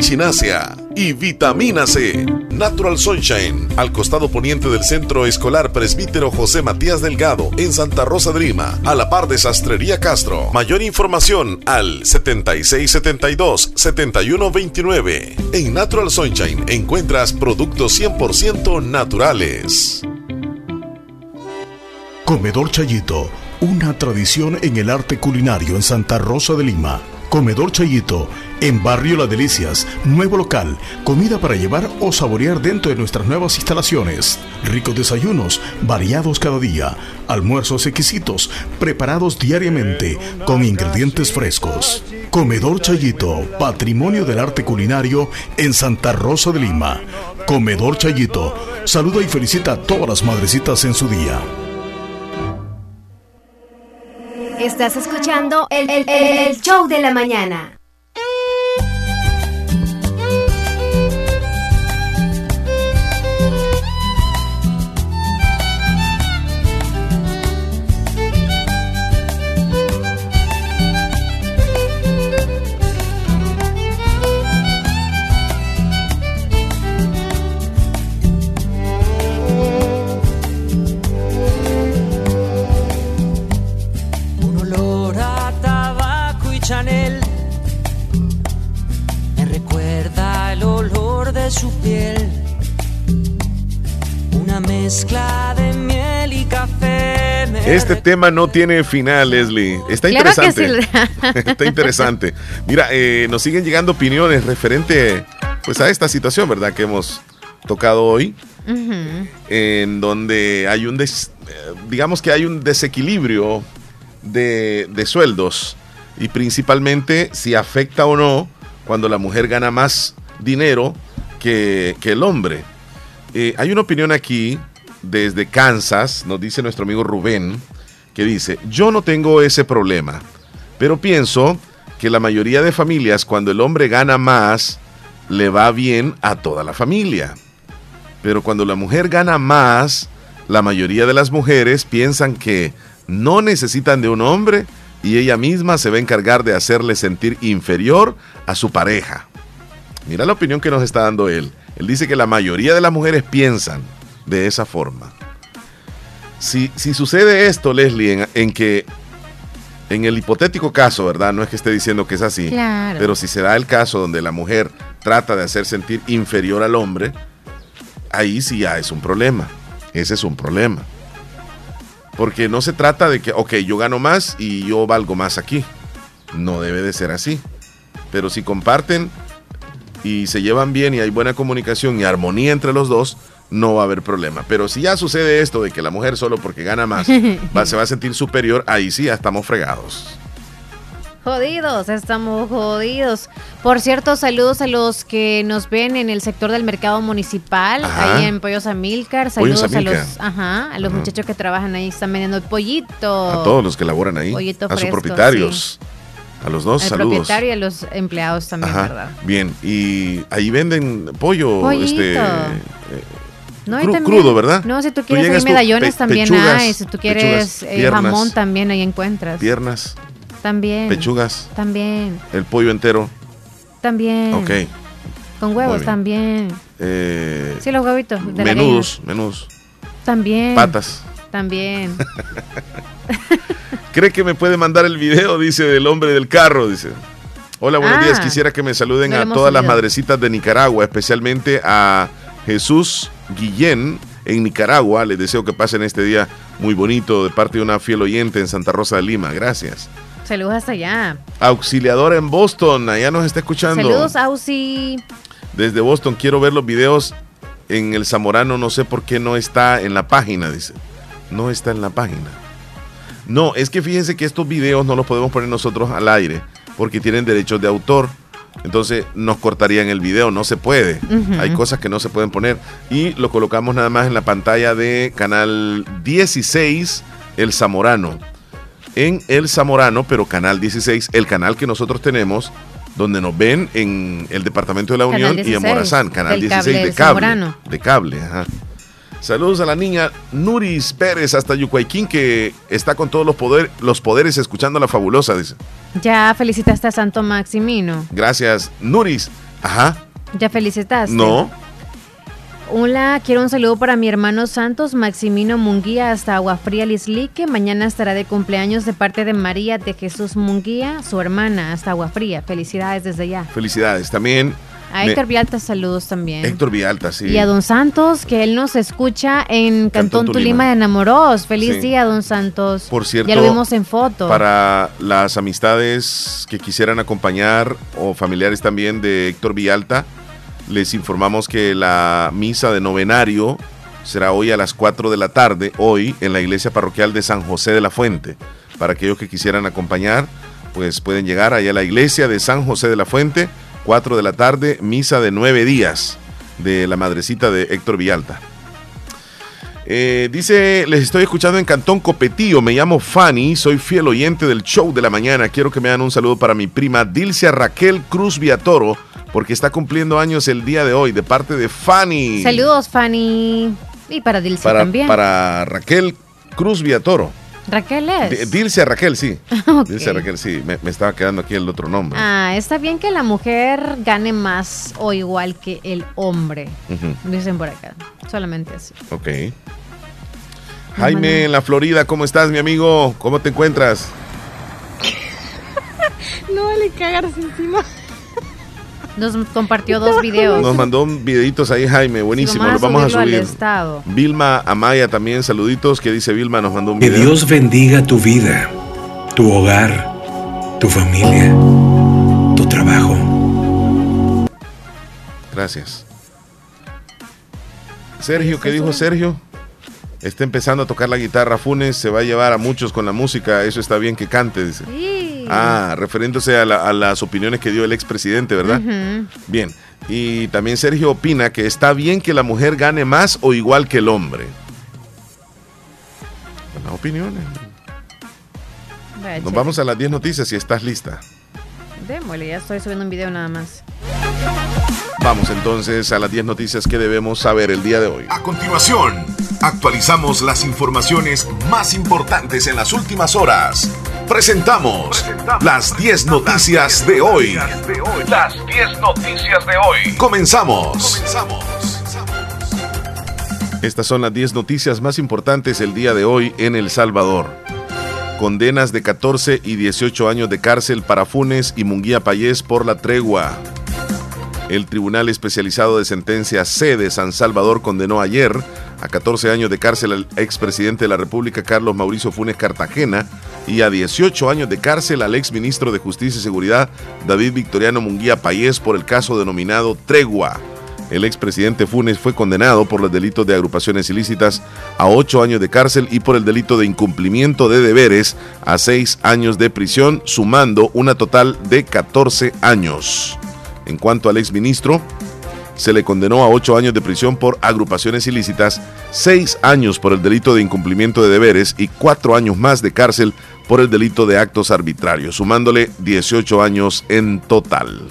echinasia y vitamina C. Natural Sunshine, al costado poniente del Centro Escolar Presbítero José Matías Delgado, en Santa Rosa de Lima, a la par de Sastrería Castro. Mayor información al 7672-7129. En Natural Sunshine encuentras productos 100% naturales. Comedor Chayito, una tradición en el arte culinario en Santa Rosa de Lima. Comedor Chayito, en Barrio Las Delicias, nuevo local, comida para llevar o saborear dentro de nuestras nuevas instalaciones. Ricos desayunos, variados cada día, almuerzos exquisitos, preparados diariamente, con ingredientes frescos. Comedor Chayito, patrimonio del arte culinario en Santa Rosa de Lima. Comedor Chayito, saluda y felicita a todas las madrecitas en su día. Estás escuchando el, el- el show de la mañana. Mezcla de miel y café. Este tema no tiene final, Leslie. Está Claro que interesante. sí. *laughs* Está interesante. Mira, eh, nos siguen llegando opiniones referente pues, a esta situación, ¿verdad? Que hemos tocado hoy, en donde hay un, des- eh, digamos que hay un desequilibrio de, de sueldos y principalmente si afecta o no cuando la mujer gana más dinero que, que el hombre. Eh, hay una opinión aquí desde Kansas, nos dice nuestro amigo Rubén, que dice, yo no tengo ese problema, pero pienso que la mayoría de familias cuando el hombre gana más, le va bien a toda la familia. Pero cuando la mujer gana más, la mayoría de las mujeres piensan que no necesitan de un hombre y ella misma se va a encargar de hacerle sentir inferior a su pareja. Mira la opinión que nos está dando él. Él dice que la mayoría de las mujeres piensan de esa forma. Si, si sucede esto, Leslie, en, en que en el hipotético caso, ¿verdad? No es que esté diciendo que es así, Claro. pero si se da el caso donde la mujer trata de hacer sentir inferior al hombre, ahí sí ya es un problema. Ese es un problema. Porque no se trata de que, ok, yo gano más y yo valgo más aquí. No debe de ser así. Pero si comparten y se llevan bien y hay buena comunicación y armonía entre los dos, no va a haber problema. Pero si ya sucede esto de que la mujer solo porque gana más *laughs* va- se va a sentir superior, ahí sí ya estamos fregados. Jodidos, estamos jodidos. Por cierto, saludos a los que nos ven en el sector del mercado municipal, Ajá. ahí en Pollos. Pollos Saludos a los, ajá, a los Ajá. muchachos que trabajan ahí, están vendiendo el pollito. A todos los que laboran ahí, Pollito a sus fresco, propietarios, a los dos, Al saludos. propietario y a los empleados también, ¿verdad? Bien, y ahí venden pollo, Pollito. este, eh, No, Cru- también- crudo, ¿verdad? No, si tú quieres ahí medallones pe- también pechugas, hay. Si tú quieres pechugas, eh, jamón también ahí encuentras. piernas, También. pechugas, También. el pollo entero. También. Ok. Con huevos también. Eh, Sí, los huevitos. De menudos, menudos. También. patas. También. *laughs* ¿Cree que me puede mandar el video? Dice del hombre del carro, dice. Hola, buenos Ah. días. Quisiera que me saluden No a todas las madrecitas de Nicaragua, especialmente a Jesús Guillén en Nicaragua. Les deseo que pasen este día muy bonito de parte de una fiel oyente en Santa Rosa de Lima. Gracias. Saludos hasta allá. Auxiliadora en Boston, allá nos está escuchando. Saludos, Ausi. Desde Boston quiero ver los videos en el Zamorano no sé por qué no está en la página, dice. No está en la página. No, es que fíjense que estos videos no los podemos poner nosotros al aire porque tienen derechos de autor. Entonces nos cortarían el video, no se puede. Hay cosas que no se pueden poner. Y lo colocamos nada más en la pantalla de canal 16, El Zamorano. En El Zamorano, pero canal 16, el canal que nosotros tenemos, donde nos ven en el Departamento de la Unión y en 16, Morazán, canal del 16 cable de cable. De cable, ajá. Saludos a la niña Nuris Pérez hasta Yucuayquín que está con todos los, poder, los poderes escuchando a la fabulosa, dice. Ya felicitaste a Santo Maximino. Gracias, Nuris. Ajá. Ya felicitaste. No. Hola, quiero un saludo para mi hermano Santos Maximino Munguía hasta Agua Fría Lislique. Mañana estará de cumpleaños de parte de María de Jesús Munguía, su hermana, hasta Agua Fría. Felicidades desde ya. Felicidades. También A Héctor Vialta, saludos también. Héctor Vialta, sí. Y a Don Santos, que él nos escucha en Cantón, Cantón Tulima. De Enamoros. Feliz Sí. día, Don Santos. Por cierto, Ya lo vimos en foto. Para las amistades que quisieran acompañar o familiares también de Héctor Villalta, les informamos que la misa de novenario será hoy a las 4 de la tarde, hoy en la iglesia parroquial de San José de la Fuente. Para aquellos que quisieran acompañar, pues pueden llegar allá a la iglesia de San José de la Fuente, 4 de la tarde, misa de nueve días de la madrecita de Héctor Villalta. Eh, dice, les estoy escuchando en Cantón Copetillo, me llamo Fanny, soy fiel oyente del show de la mañana. Quiero que me hagan un saludo para mi prima Dilcia Raquel Cruz Viatoro, porque está cumpliendo años el día de hoy, de parte de Fanny. Saludos, Fanny. Y para Dilce Para, también. para Raquel Cruz Viatoro. Raquel es. Di- Dilcia Raquel, sí. *laughs* Ok. Dilcia Raquel, sí. Me, me estaba quedando aquí el otro nombre. Ah, está bien que la mujer gane más o igual que el hombre. Dicen por acá. Solamente así. Ok. Jaime en la Florida, ¿cómo estás, mi amigo? ¿Cómo te encuentras? *laughs* No vale cagarse encima. Nos compartió dos videos. Nos mandó un videitos ahí, Jaime, buenísimo, los vamos a subir. Vilma Amaya también, saluditos, que dice Vilma, nos mandó un Que video. Dios bendiga tu vida, tu hogar, tu familia, tu trabajo. Gracias. Sergio, ¿qué dijo Sergio? Está empezando a tocar la guitarra Funes, se va a llevar a muchos con la música, eso está bien que cante, dice. Sí. Ah, refiriéndose a, la- a las opiniones que dio el expresidente, ¿verdad? Bien. Y también Sergio opina que está bien que la mujer gane más o igual que el hombre. Buenas opiniones. Vaya, Nos vamos a las 10 noticias si estás lista. Démosle, ya estoy subiendo un video nada más. Vamos entonces a las 10 noticias que debemos saber el día de hoy. A continuación, actualizamos las informaciones más importantes en las últimas horas. Presentamos las 10 noticias de hoy. Las 10 noticias de hoy. Comenzamos. Estas son las 10 noticias más importantes el día de hoy en El Salvador. Condenas de 14 y 18 años de cárcel para Funes y Munguía Payés por la tregua. El Tribunal Especializado de Sentencia C de San Salvador condenó ayer a 14 años de cárcel al expresidente de la República Carlos Mauricio Funes Cartagena y a 18 años de cárcel al exministro de Justicia y Seguridad David Victoriano Munguía Payés por el caso denominado Tregua. El expresidente Funes fue condenado por los delitos de agrupaciones ilícitas a 8 años de cárcel y por el delito de incumplimiento de deberes a 6 años de prisión, sumando una total de 14 años. En cuanto al exministro, se le condenó a 8 años de prisión por agrupaciones ilícitas, 6 años por el delito de incumplimiento de deberes y 4 años más de cárcel por el delito de actos arbitrarios, sumándole 18 años en total.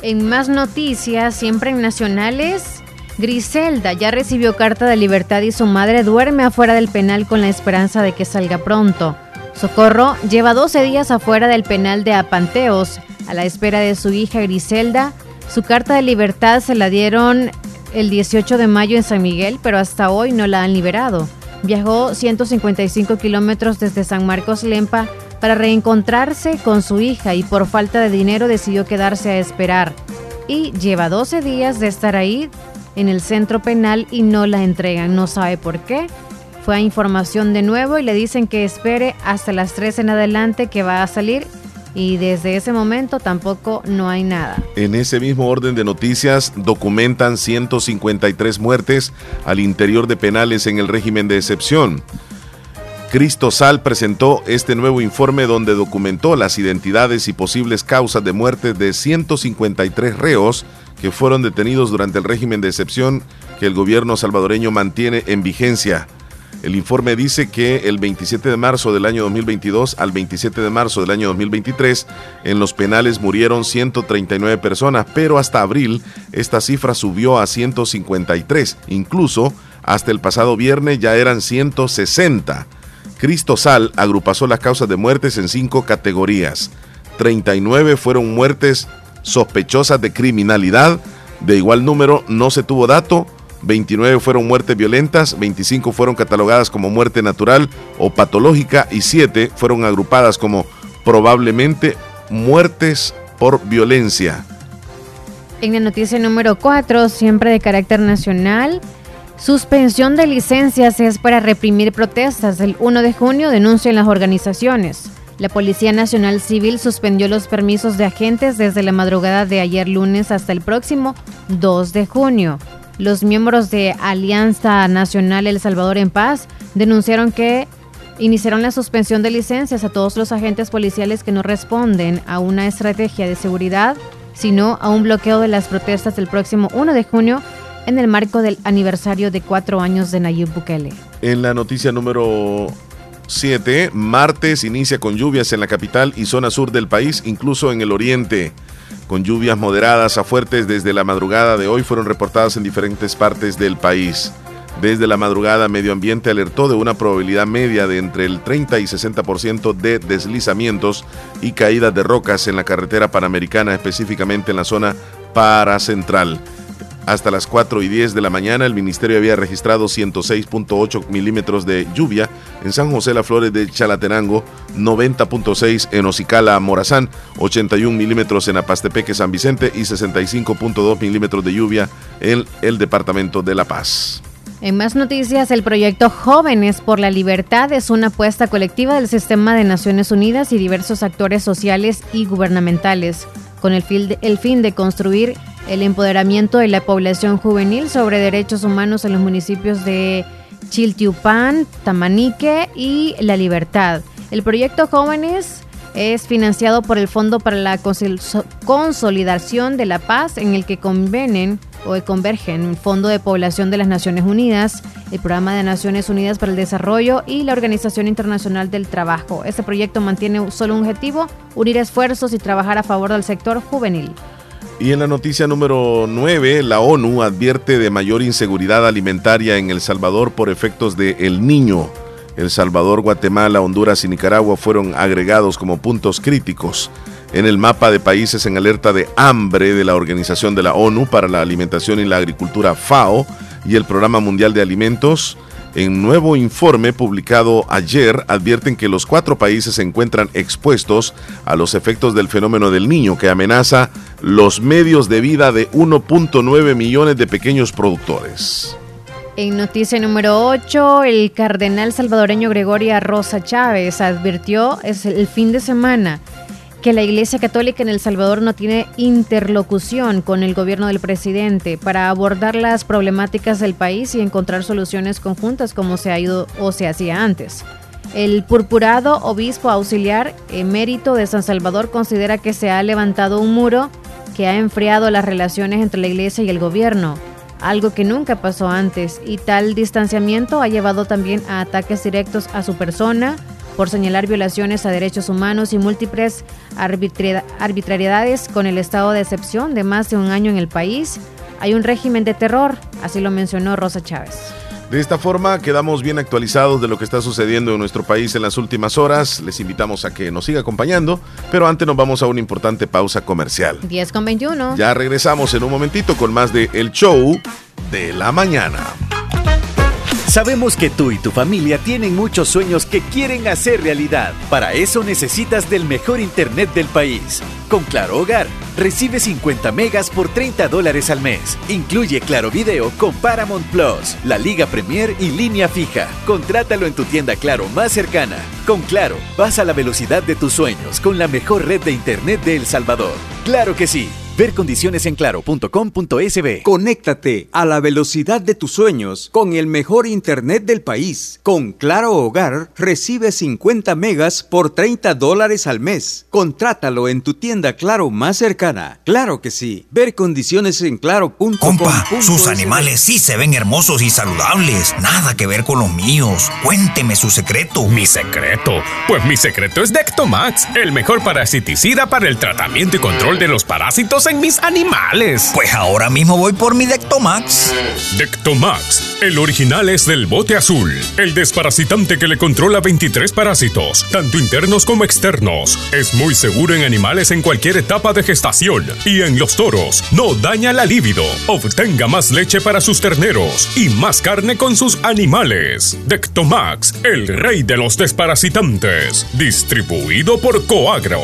En más noticias, siempre en nacionales, Griselda ya recibió carta de libertad y su madre duerme afuera del penal con la esperanza de que salga pronto. Socorro lleva 12 días afuera del penal de Apanteos a la espera de su hija Griselda. Su carta de libertad se la dieron el 18 de mayo en San Miguel, pero hasta hoy no la han liberado. Viajó 155 kilómetros desde San Marcos Lempa para reencontrarse con su hija y por falta de dinero decidió quedarse a esperar. Y lleva 12 días de estar ahí en el centro penal y no la entregan. No sabe por qué. Fue a información de nuevo y le dicen que espere hasta las 3 en adelante que va a salir y desde ese momento tampoco no hay nada. En ese mismo orden de noticias documentan 153 muertes al interior de penales en el régimen de excepción. Cristo Sal presentó este nuevo informe donde documentó las identidades y posibles causas de muerte de 153 reos que fueron detenidos durante el régimen de excepción que el gobierno salvadoreño mantiene en vigencia. El informe dice que el 27 de marzo del año 2022 al 27 de marzo del año 2023 en los penales murieron 139 personas, pero hasta abril esta cifra subió a 153. Incluso hasta el pasado viernes ya eran 160. Cristo Sal agrupasó las causas de muertes en cinco categorías. 39 fueron muertes sospechosas de criminalidad. De igual número no se tuvo dato 29 fueron muertes violentas, 25 fueron catalogadas como muerte natural o patológica y 7 fueron agrupadas como probablemente muertes por violencia. En la noticia número 4, siempre de carácter nacional, suspensión de licencias es para reprimir protestas. El 1 de junio denuncian las organizaciones. La Policía Nacional Civil suspendió los permisos de agentes desde la madrugada de ayer lunes hasta el próximo 2 de junio. Los miembros de Alianza Nacional El Salvador en Paz denunciaron que iniciaron la suspensión de licencias a todos los agentes policiales que no responden a una estrategia de seguridad, sino a un bloqueo de las protestas del próximo 1 de junio en el marco del aniversario de cuatro años de Nayib Bukele. En la noticia número 7, martes inicia con lluvias en la capital y zona sur del país, incluso en el oriente con lluvias moderadas a fuertes desde la madrugada de hoy fueron reportadas en diferentes partes del país. Desde la madrugada, Medio Ambiente alertó de una probabilidad media de entre el 30 y 60% de deslizamientos y caídas de rocas en la carretera panamericana, específicamente en la zona paracentral. Hasta las 4 y 10 de la mañana, el ministerio había registrado 106.8 milímetros de lluvia en San José La Flores de Chalatenango, 90.6 en Ocicala, Morazán, 81 milímetros en Apastepeque, San Vicente y 65.2 milímetros de lluvia en el departamento de La Paz. En más noticias, el proyecto Jóvenes por la Libertad es una apuesta colectiva del sistema de Naciones Unidas y diversos actores sociales y gubernamentales, con el fin de construir el empoderamiento de la población juvenil sobre derechos humanos en los municipios de Chiltiupan, Tamanique y La Libertad. El proyecto Jóvenes es financiado por el Fondo para la Consolidación de la Paz, en el que convenen o convergen el Fondo de Población de las Naciones Unidas, el Programa de Naciones Unidas para el Desarrollo y la Organización Internacional del Trabajo. Este proyecto mantiene solo un objetivo, unir esfuerzos y trabajar a favor del sector juvenil. Y en la noticia número 9, la ONU advierte de mayor inseguridad alimentaria en El Salvador por efectos de El Niño. El Salvador, Guatemala, Honduras y Nicaragua fueron agregados como puntos críticos en el mapa de países en alerta de hambre de la Organización de la ONU para la Alimentación y la Agricultura FAO y el Programa Mundial de Alimentos en nuevo informe publicado ayer advierten que los cuatro países se encuentran expuestos a los efectos del fenómeno del niño que amenaza los medios de vida de 1.9 millones de pequeños productores. En noticia número 8, el cardenal salvadoreño Gregoria Rosa Chávez advirtió es el fin de semana que la Iglesia Católica en El Salvador no tiene interlocución con el gobierno del presidente para abordar las problemáticas del país y encontrar soluciones conjuntas como se ha ido o se hacía antes. El purpurado obispo auxiliar emérito de San Salvador considera que se ha levantado un muro que ha enfriado las relaciones entre la Iglesia y el gobierno, algo que nunca pasó antes, y tal distanciamiento ha llevado también a ataques directos a su persona, por señalar violaciones a derechos humanos y múltiples arbitrariedades con el estado de excepción de más de un año en el país. Hay un régimen de terror, así lo mencionó Rosa Chávez. De esta forma quedamos bien actualizados de lo que está sucediendo en nuestro país en las últimas horas. Les invitamos a que nos siga acompañando, pero antes nos vamos a una importante pausa comercial. 10 con 21. Ya regresamos en un momentito con más de El Show de la Mañana. Sabemos que tú y tu familia tienen muchos sueños que quieren hacer realidad. Para eso necesitas del mejor internet del país. Con Claro Hogar, recibe 50 megas por 30 dólares al mes. Incluye Claro Video con Paramount Plus, la Liga Premier y línea fija. Contrátalo en tu tienda Claro más cercana. Con Claro, vas a la velocidad de tus sueños con la mejor red de internet de El Salvador. Claro que sí. Ver condiciones en claro.com.sb. Conéctate a la velocidad de tus sueños con el mejor internet del país. Con Claro Hogar recibe 50 megas por 30 dólares al mes. Contrátalo en tu tienda Claro más cercana. Claro que sí. Ver condiciones en claro.com. Compa, sus animales sí se ven hermosos y saludables. Nada que ver con los míos. Cuénteme su secreto. ¿Mi secreto? Pues mi secreto es Dectomax, el mejor parasiticida para el tratamiento y control de los parásitos en mis animales. Pues ahora mismo voy por mi Dectomax. Dectomax, el original es del bote azul, el desparasitante que le controla 23 parásitos, tanto internos como externos. Es muy seguro en animales en cualquier etapa de gestación y en los toros. No daña la libido. Obtenga más leche para sus terneros y más carne con sus animales. Dectomax, el rey de los desparasitantes. Distribuido por Coagro.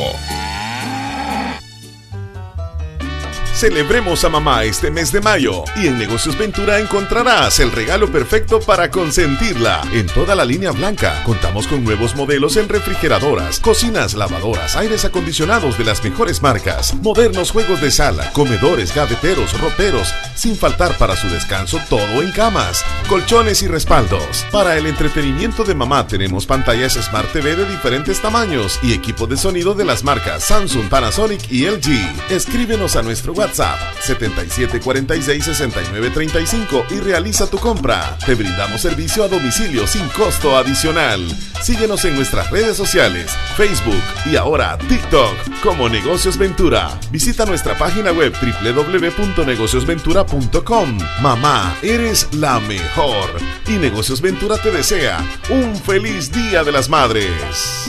Celebremos a mamá este mes de mayo y en Negocios Ventura encontrarás el regalo perfecto para consentirla. En toda la línea blanca contamos con nuevos modelos en refrigeradoras, cocinas, lavadoras, aires acondicionados de las mejores marcas, modernos juegos de sala, comedores, gaveteros, roperos, sin faltar para su descanso todo en camas, colchones y respaldos. Para el entretenimiento de mamá tenemos pantallas Smart TV de diferentes tamaños y equipos de sonido de las marcas Samsung, Panasonic y LG. Escríbenos a nuestro WhatsApp WhatsApp 77466935 y realiza tu compra. Te brindamos servicio a domicilio sin costo adicional. Síguenos en nuestras redes sociales, Facebook y ahora TikTok como Negocios Ventura. Visita nuestra página web www.negociosventura.com. Mamá, eres la mejor. Y Negocios Ventura te desea un feliz Día de las Madres.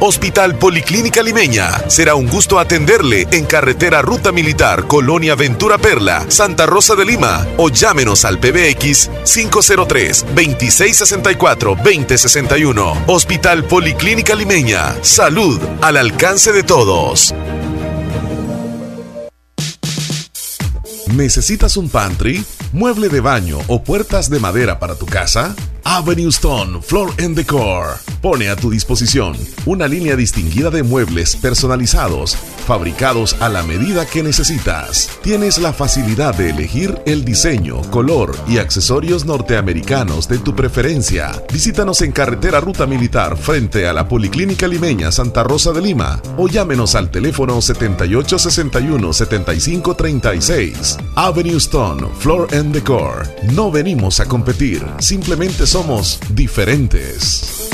Hospital Policlínica Limeña. Será un gusto atenderle en carretera Ruta Militar, Colonia Ventura Perla, Santa Rosa de Lima o llámenos al PBX 503-2664-2061. Hospital Policlínica Limeña. Salud al alcance de todos. ¿Necesitas un pantry, mueble de baño o puertas de madera para tu casa? Avenue Stone Floor and Decor pone a tu disposición una línea distinguida de muebles personalizados, fabricados a la medida que necesitas. Tienes la facilidad de elegir el diseño, color y accesorios norteamericanos de tu preferencia. Visítanos en carretera Ruta Militar frente a la Policlínica Limeña Santa Rosa de Lima o llámenos al teléfono 7861-7536. Avenue Stone Floor and Decor. No venimos a competir, simplemente somos diferentes.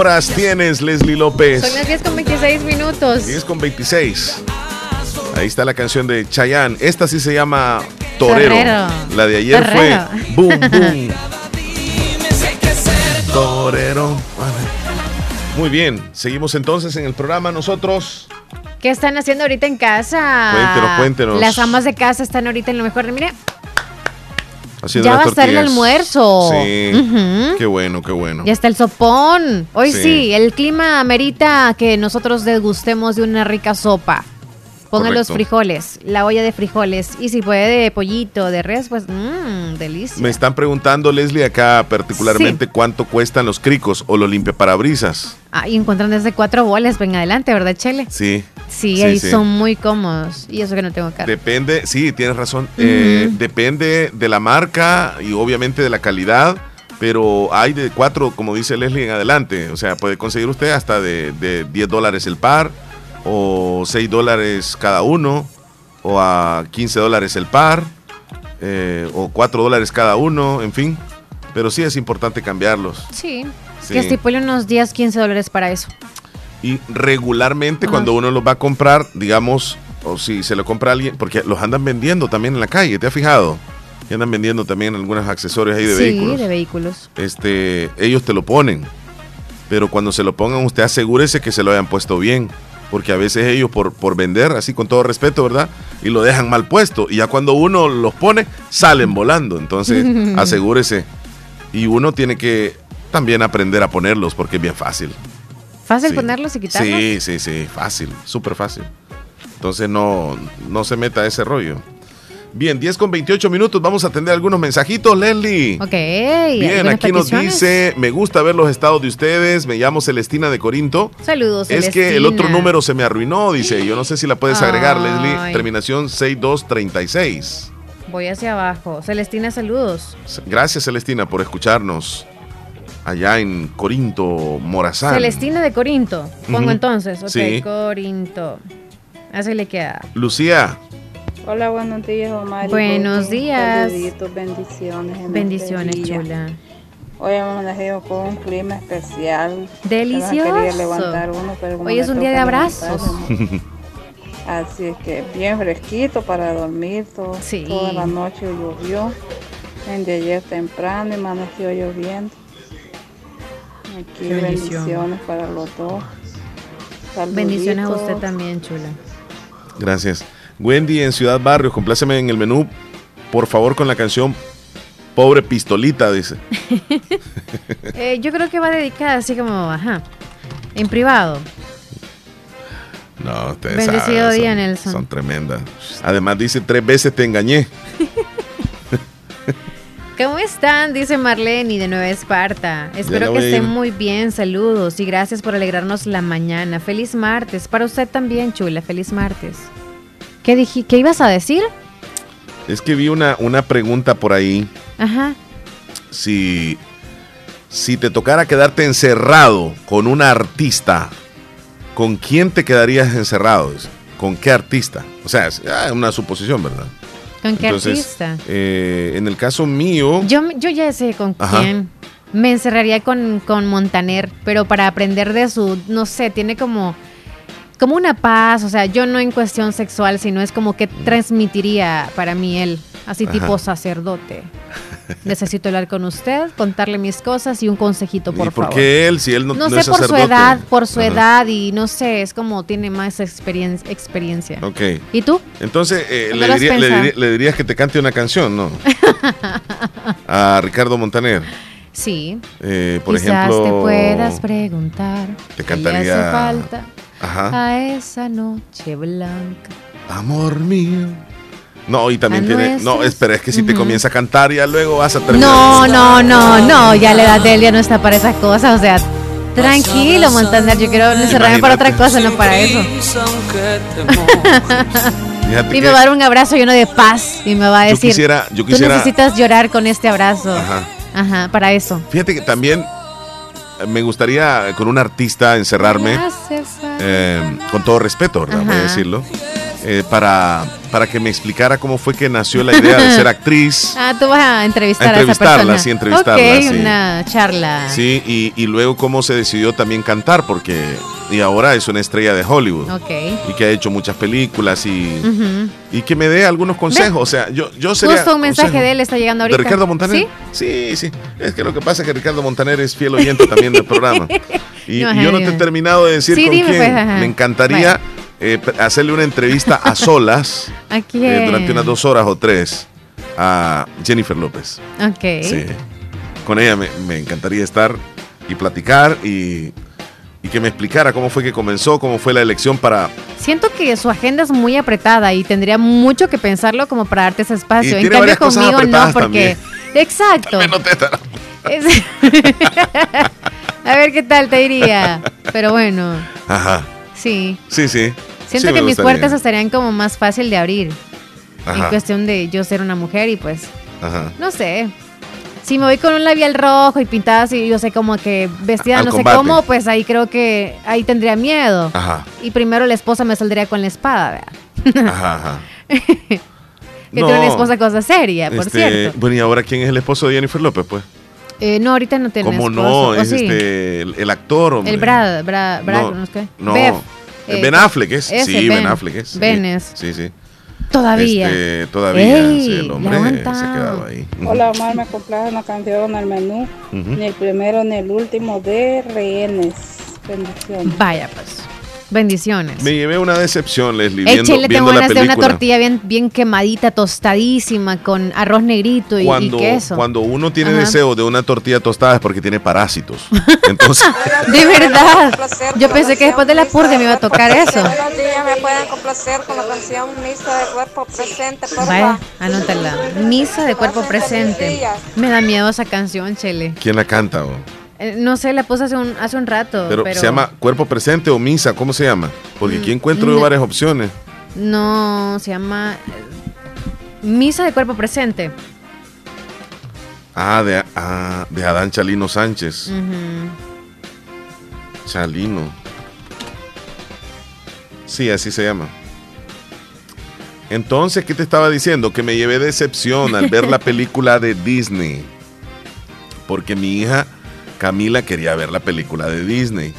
Horas tienes, Leslie López? Son las 10 con 26 minutos. 10 con 26. Ahí está la canción de Chayanne. Esta sí se llama Torero. La de ayer fue Boom Boom. *laughs* Torero. Muy bien, seguimos entonces en el programa nosotros. ¿Qué están haciendo ahorita en casa? Cuéntenos, cuéntenos. Las amas de casa están ahorita en lo mejor. Ya va a estar el almuerzo. Sí. Qué bueno, qué bueno. Ya está el sopón. Hoy sí. el clima amerita que nosotros degustemos de una rica sopa. Pongan los frijoles, la olla de frijoles. Y si puede de pollito, de res, pues mmm, delicia. Me están preguntando, Leslie, acá particularmente cuánto cuestan los cricos o los limpiaparabrisas. Ah, y encuentran desde cuatro bolas, ven adelante, ¿verdad, Chele? Sí. Sí, ahí son muy cómodos. Y eso que no tengo carro. Depende, sí, tienes razón. Eh, depende de la marca y obviamente de la calidad. Pero hay de cuatro, como dice Leslie, en adelante. O sea, puede conseguir usted hasta de, de 10 dólares el par o 6 dólares cada uno, o a 15 dólares el par, eh, o 4 dólares cada uno, en fin. Pero sí es importante cambiarlos. Sí, que estipule unos 10, 15 dólares para eso. Y regularmente cuando uno los va a comprar, digamos, o si se lo compra a alguien, porque los andan vendiendo también en la calle, ¿te has fijado? Y andan vendiendo también algunos accesorios ahí de vehículos. Sí, de vehículos. Este, ellos te lo ponen. Pero cuando se lo pongan, usted asegúrese que se lo hayan puesto bien porque a veces ellos por, por vender, así con todo respeto, ¿verdad? Y lo dejan mal puesto. Y ya cuando uno los pone, salen volando. Entonces, *laughs* asegúrese. Y uno tiene que también aprender a ponerlos porque es bien fácil. ¿Fácil ponerlos y quitarlos? Sí, sí, sí, fácil, súper fácil. Entonces no, no se meta a ese rollo. Bien, 10 con 28 minutos. Vamos a atender algunos mensajitos, Leslie. Ok. Bien, aquí nos dice: Me gusta ver los estados de ustedes. Me llamo Celestina de Corinto. Saludos, Celestina. Es que el otro número se me arruinó, dice. Yo no sé si la puedes agregar, Leslie. Terminación 6236. Voy hacia abajo. Celestina, saludos. Gracias, Celestina, por escucharnos allá en Corinto, Morazán. Celestina de Corinto. Pongo entonces. Ok, Corinto. Así le queda. Lucía. Hola, buenos días, Omar. Buenos días. bendiciones. bendiciones, chula. Hoy hemos con un clima especial. Delicioso. Hoy es un día de abrazos. Así es que bien fresquito para dormir. Todo, Toda la noche llovió. En de ayer temprano y amaneció lloviendo. Aquí bendiciones para los dos. Bendiciones a usted también, chula. Gracias. Wendy en Ciudad Barrios, compláceme en el menú, por favor, con la canción Pobre Pistolita, dice. *laughs* Eh, yo creo que va dedicada así como, ajá, en privado. No, ustedes Bendecido día, son, Nelson. Son tremendas. Además dice, tres veces te engañé. ¿Cómo están? Dice Marlene de Nueva Esparta. Espero que estén muy bien. Saludos y gracias por alegrarnos la mañana. Feliz martes. Para usted también, chula. Feliz martes. ¿Qué, dije, ¿Qué ibas a decir? Es que vi una, una pregunta por ahí. Ajá. Si, si te tocara quedarte encerrado con una artista, ¿con quién te quedarías encerrado? ¿Con qué artista? O sea, es ah, una suposición, ¿verdad? ¿Con qué artista? Eh, en el caso mío. Yo, yo ya sé con quién. Me encerraría con, con Montaner, pero para aprender de su, no sé, tiene como como una paz, o sea, yo no en cuestión sexual, sino es como que transmitiría para mí él, así tipo sacerdote. Necesito hablar con usted, contarle mis cosas y un consejito, por, ¿Y por qué él, si él no, no, sé, por su edad, por su edad y no sé, es como tiene más experiencia. experiencia. Ok. ¿Y tú? Entonces, eh, le, dirías que te cante una canción, ¿no? *laughs* A Ricardo Montaner. Sí. Eh, por Quizás ejemplo. te puedas preguntar. Te cantaría. ¿qué hace falta a esa noche blanca. Amor mío. No, y también tiene. No, espera, es que si te comienza a cantar, ya luego vas a terminar. No, no, no, no. Ya la edad de él ya no está para esas cosas. O sea, tranquilo, Montaner. Yo quiero encerrarme para otra cosa, no para eso. *laughs* y me va a dar un abrazo lleno de paz. Y me va a decir: yo quisiera, yo quisiera, Tú necesitas llorar con este abrazo. Ajá. Ajá, para eso. Fíjate que también me gustaría con un artista encerrarme, eh, con todo respeto, ¿verdad? Voy a decirlo. Eh, para, para que me explicara cómo fue que nació la idea de ser *laughs* actriz. ah, tú vas a entrevistar a, entrevistarla, esa persona. sí, entrevistarla. Sí. una charla. Sí, y, y luego cómo se decidió también cantar, porque y ahora es una estrella de Hollywood. Ok. Y que ha hecho muchas películas y, y que me dé algunos consejos. O sea, yo, yo sería. Justo un mensaje de él está llegando ¿De ahorita. Ricardo Montaner? ¿Sí? Sí, sí. Es que lo que pasa es que Ricardo Montaner es fiel oyente también del programa. *laughs* Y, No, y yo no te he terminado de decir Sí, con dime, quién. pues. Me encantaría eh, hacerle una entrevista a *laughs* solas ¿A eh, durante unas dos horas o tres a Jennifer López. Ok. Sí. Con ella me, me encantaría estar y platicar y, y que me explicara cómo fue que comenzó, cómo fue la elección para... Siento que su agenda es muy apretada y tendría mucho que pensarlo como para darte ese espacio. Y en cambio conmigo no, porque... Exacto. No te estará- Es- *laughs* A ver qué tal te iría. Pero bueno, Ajá. Sí. Sí, sí. Siento Sí, que mis puertas estarían como más fácil de abrir. En Ajá. cuestión de yo ser una mujer y pues, Ajá. no sé. Si me voy con un labial rojo y pintada así, yo sé como que vestida Al no combate. sé cómo, pues ahí creo que ahí tendría miedo. Ajá. Y primero la esposa me saldría con la espada, ¿verdad? Ajá, ajá. *laughs* que No, tiene una esposa cosa seria, por este, cierto. Bueno, ¿y ahora quién es el esposo de Jennifer López, pues? Eh, no, ahorita no tiene ¿Cómo no? ¿o Es sí? este, el, el actor, hombre. El Brad, Brad, Brad, No, no, sé qué. No, Bev, eh, eh, Ben Affleck es. sí, Ben, Ben. Affleck es. sí. Ben es. Sí, sí. Todavía. Este, todavía, Ey, sí, el hombre se ha quedado ahí. Hola Omar, me complace una canción al menú. Ujú. Ni el primero ni el último de Rehenes. Bendiciones. Vaya, pues. Bendiciones. Me llevé una decepción, Leslie, Hey, viendo, le tengo viendo la ganas de una tortilla bien, bien quemadita, tostadísima, con arroz negrito y, queso. cuando uno tiene Ajá. deseo de una tortilla tostada es porque tiene parásitos. *laughs* Entonces, *laughs* De verdad. Yo pensé que después de la purga me iba a tocar eso. Buenos días, me pueden complacer con la canción Misa de Cuerpo Presente, por Vaya, anótala. Misa de cuerpo presente. Me da miedo esa canción, Chele. ¿quién la canta? oh? Eh, no sé, la puse hace un, hace un rato. Pero, Pero, se llama cuerpo presente o misa, ¿cómo se llama? Porque aquí encuentro yo no. varias opciones. No, se llama eh, Misa de cuerpo presente. Ah, de, ah, de Adán Chalino Sánchez. Chalino. Sí, así se llama. Entonces, ¿qué te estaba diciendo? Que me llevé decepción al ver la *laughs* película de Disney. Porque mi hija Camila quería ver la película de Disney.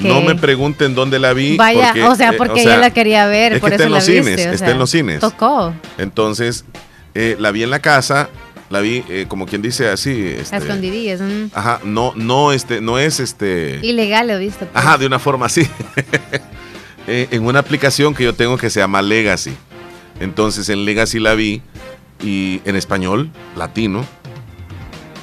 No me pregunten dónde la vi. Vaya, porque, o sea, eh, porque ella la quería ver, es por que eso está en los cines, está sea, en los cines. Tocó. Entonces, eh, la vi en la casa, la vi eh, como quien dice así. Este, escondidillas. mm. Ajá, no, no, este, no es este. Ilegal, lo viste. pues. Ajá, de una forma así. *laughs* En una aplicación que yo tengo que se llama Legacy. Entonces en Legacy la vi y en español, latino.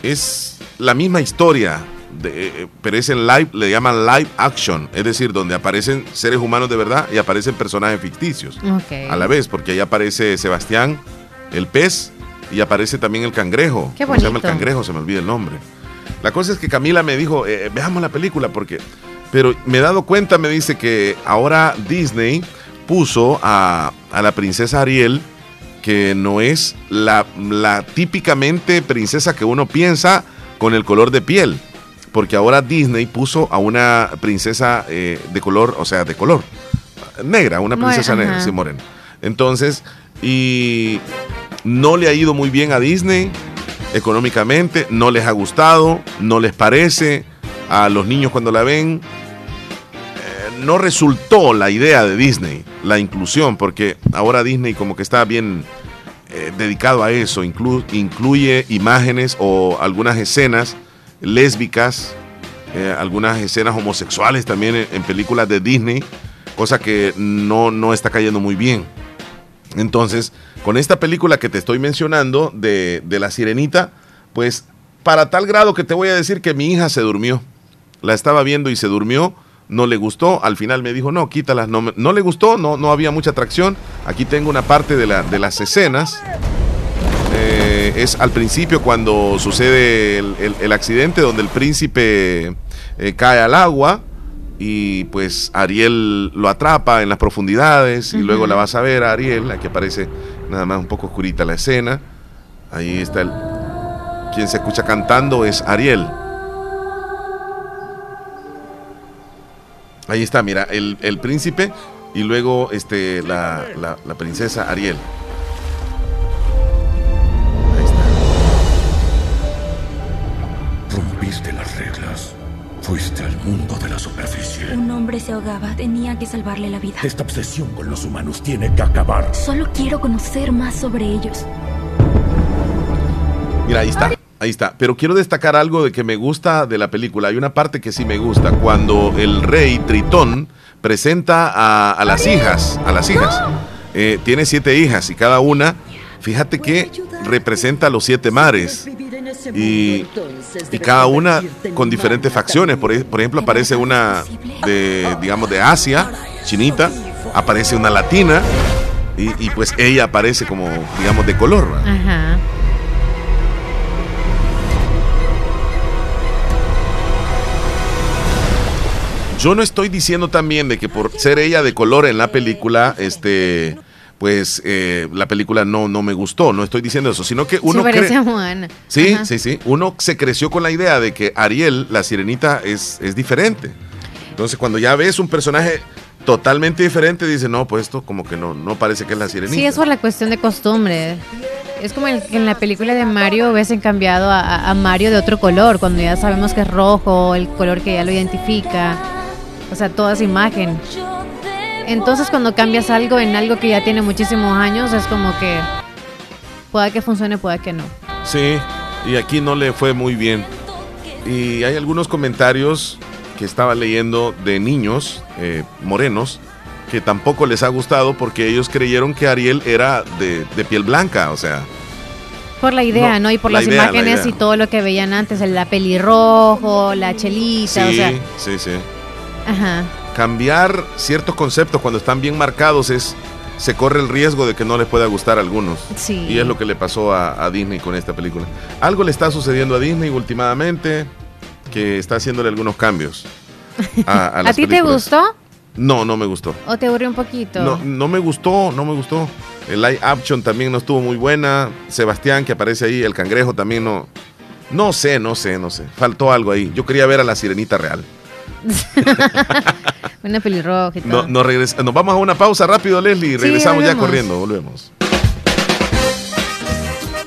Es la misma historia, de- eh, pero es en live, le llaman live action. Es decir, donde aparecen seres humanos de verdad y aparecen personajes ficticios. A la vez, porque ahí aparece Sebastián, el pez, y aparece también el cangrejo. Qué ¿Cómo se llama el bonito. cangrejo? Se me olvida el nombre. La cosa es que Camila me dijo, eh, veamos la película porque... Pero me he dado cuenta, me dice que ahora Disney puso a, a la princesa Ariel, que no es la, la típicamente princesa que uno piensa con el color de piel. Porque ahora Disney puso a una princesa eh, de color, o sea, de color negra, una More- princesa negra, sí, morena. Entonces, y no le ha ido muy bien a Disney económicamente, no les ha gustado, no les parece a los niños cuando la ven. Eh, no resultó la idea de Disney, la inclusión, porque ahora Disney como que está bien eh, dedicado a eso, inclu- incluye imágenes o algunas escenas lésbicas, eh, algunas escenas homosexuales también en, películas de Disney, cosa que no, no está cayendo muy bien. Entonces, con esta película que te estoy mencionando de, de La Sirenita, pues para tal grado que te voy a decir que mi hija se durmió. La estaba viendo y se durmió, no le gustó, al final me dijo, no, quítalas, no, no le gustó, no, no había mucha atracción. Aquí tengo una parte de, la, de las escenas. Eh, es al principio cuando sucede el, el- el accidente donde el príncipe eh, cae al agua y pues Ariel lo atrapa en las profundidades y luego la vas a ver a Ariel, aquí aparece nada más un poco oscurita la escena. Ahí está el... Quien se escucha cantando es Ariel. Ahí está, mira, el, el príncipe y luego este, la, la princesa Ariel. Rompiste las reglas. Fuiste al mundo de la superficie. Un hombre se ahogaba. Tenía que salvarle la vida. Esta obsesión con los humanos tiene que acabar. Solo quiero conocer más sobre ellos. Mira, ahí está. Ahí está. Pero quiero destacar algo de que me gusta de la película. Hay una parte que sí me gusta. Cuando el rey Tritón presenta a, las hijas. A las hijas. Eh, tiene siete hijas y cada una, fíjate que representa los siete mares y, cada una con diferentes facciones. Por, ejemplo, aparece una de, digamos, de Asia, chinita, aparece una latina y, pues ella aparece como, digamos, de color. Yo no estoy diciendo también de que por ser ella de color en la película, este pues eh, la película no, no me gustó, no estoy diciendo eso, sino que uno... Sí, sí, sí, uno se creció con la idea de que Ariel, la sirenita, es, es diferente. Entonces cuando ya ves un personaje totalmente diferente, dice, no, pues esto como que no, no parece que es la sirenita. Sí, es por la cuestión de costumbre. Es como que en la película de Mario ves cambiado a, a, Mario de otro color, cuando ya sabemos que es rojo, el color que ya lo identifica. O sea, toda esa imagen. Entonces cuando cambias algo en algo que ya tiene muchísimos años, es como que pueda que funcione, pueda que no. Sí, y aquí no le fue muy bien. Y hay algunos comentarios que estaba leyendo de niños eh, morenos que tampoco les ha gustado porque ellos creyeron que Ariel era de, piel blanca, o sea. Por la idea, ¿no? Y por las imágenes y todo lo que veían antes, el la pelirrojo, la chelita, o sea. Sí, sí. Ajá cambiar ciertos conceptos cuando están bien marcados es se corre el riesgo de que no les pueda gustar a algunos. Y es lo que le pasó a, Disney con esta película. Algo le está sucediendo a Disney últimamente que está haciéndole algunos cambios. ¿A, a, *laughs* ti te gustó? No, no me gustó. ¿O te aburrió un poquito? No, no me gustó, no me gustó. El live action también no estuvo muy buena. Sebastián, que aparece ahí, el cangrejo también no. No sé, no sé, no sé. Faltó algo ahí. Yo quería ver a la sirenita real. *laughs* una pelirroja y todo. No, nos vamos a una pausa rápido, Leslie. Regresamos ya corriendo. Volvemos.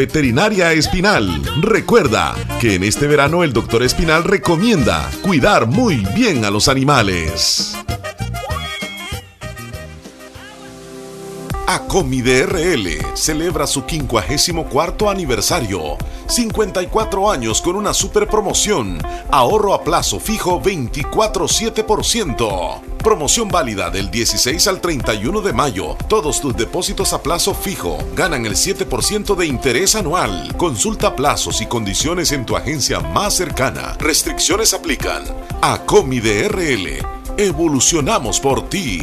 Veterinaria Espinal. Recuerda que en este verano el doctor Espinal recomienda cuidar muy bien a los animales. Acomi DRL celebra su 54 aniversario. 54 años con una super promoción. Ahorro a plazo fijo 24,7%. Promoción válida del 16 al 31 de mayo. Todos tus depósitos a plazo fijo ganan el 7% de interés anual. Consulta plazos y condiciones en tu agencia más cercana. Restricciones aplican. Acomi DRL. Evolucionamos por ti.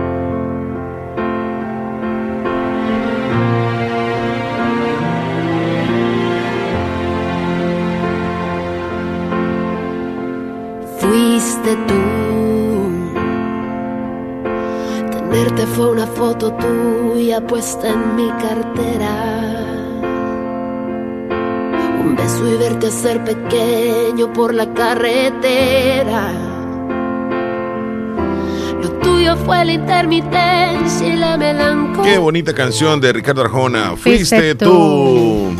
Fue una foto tuya puesta en mi cartera. Un beso y verte ser pequeño por la carretera. Lo tuyo fue la intermitencia y la melancolía. Qué bonita canción de Ricardo Arjona. Fuiste, tú.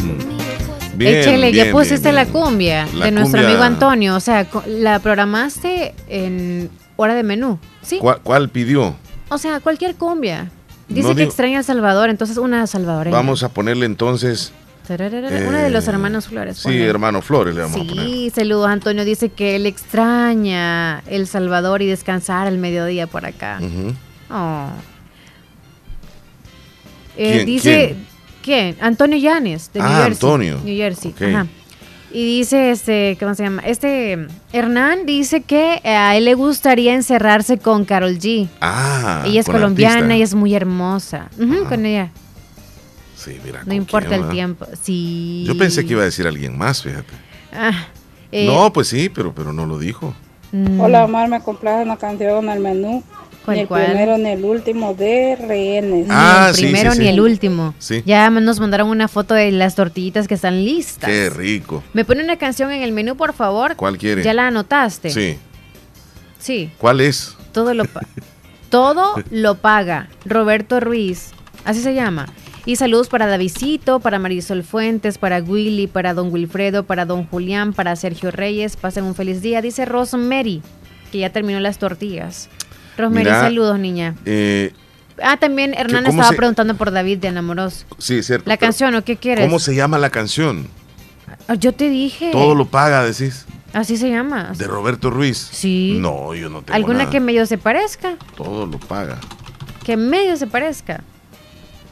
Bien, Échale, ya bien, pusiste bien, la cumbia La de nuestro cumbia- amigo Antonio. O sea, la programaste en hora de menú. ¿Sí? ¿Cuál, cuál pidió? O sea, cualquier cumbia. Dice No que digo- extraña a El Salvador, entonces una salvadoreña. Vamos a ponerle entonces. Eh, una de los hermanos Flores. Sí, hermano Flores le vamos a poner. Sí, saludos. Antonio dice que él extraña El Salvador y descansar al mediodía por acá. Oh. Eh, ¿Quién? dice, ¿quién? Antonio Llanes, de New Ah, Jersey. Antonio. New Jersey, ajá. Y dice, este, ¿cómo se llama? Este, Hernán dice que eh, a él le gustaría encerrarse con Carol G. Ah, ella es colombiana y es muy hermosa. Con ella. Sí, mira. No ¿con importa quién, el tiempo. Sí. Yo pensé que iba a decir alguien más, fíjate. Ah, eh, no, pues sí, pero, pero no lo dijo. mm, Hola Omar, me complace una canción en el menú. ¿Cuál, ni el cuál? primero ni el último de rehenes. Ni Ah, el sí, primero sí, ni el último. Sí. Ya nos mandaron una foto de las tortillitas que están listas. Qué rico. ¿Me pone una canción en el menú, por favor? ¿Cuál quiere? ¿Ya la anotaste? Sí. Sí, ¿Cuál es? todo lo, pa- *laughs* todo lo paga. Roberto Ruiz, así se llama. Y saludos para Davidito, para Marisol Fuentes, para Willy, para Don Wilfredo, para Don Julián, para Sergio Reyes. Pasen un feliz día. Dice Rosemary, que ya terminó las tortillas. Rosemary, saludos, niña. Eh, Ah, también Hernán estaba se- preguntando por David de Enamoros. sí, cierto. La canción, ¿o qué quieres? ¿Cómo se llama la canción? Ah, Yo te dije. Todo lo paga, decís. Así se llama. De Roberto Ruiz. Sí. No, yo no tengo ¿Alguna nada. que medio se parezca? Todo lo paga. Que medio se parezca.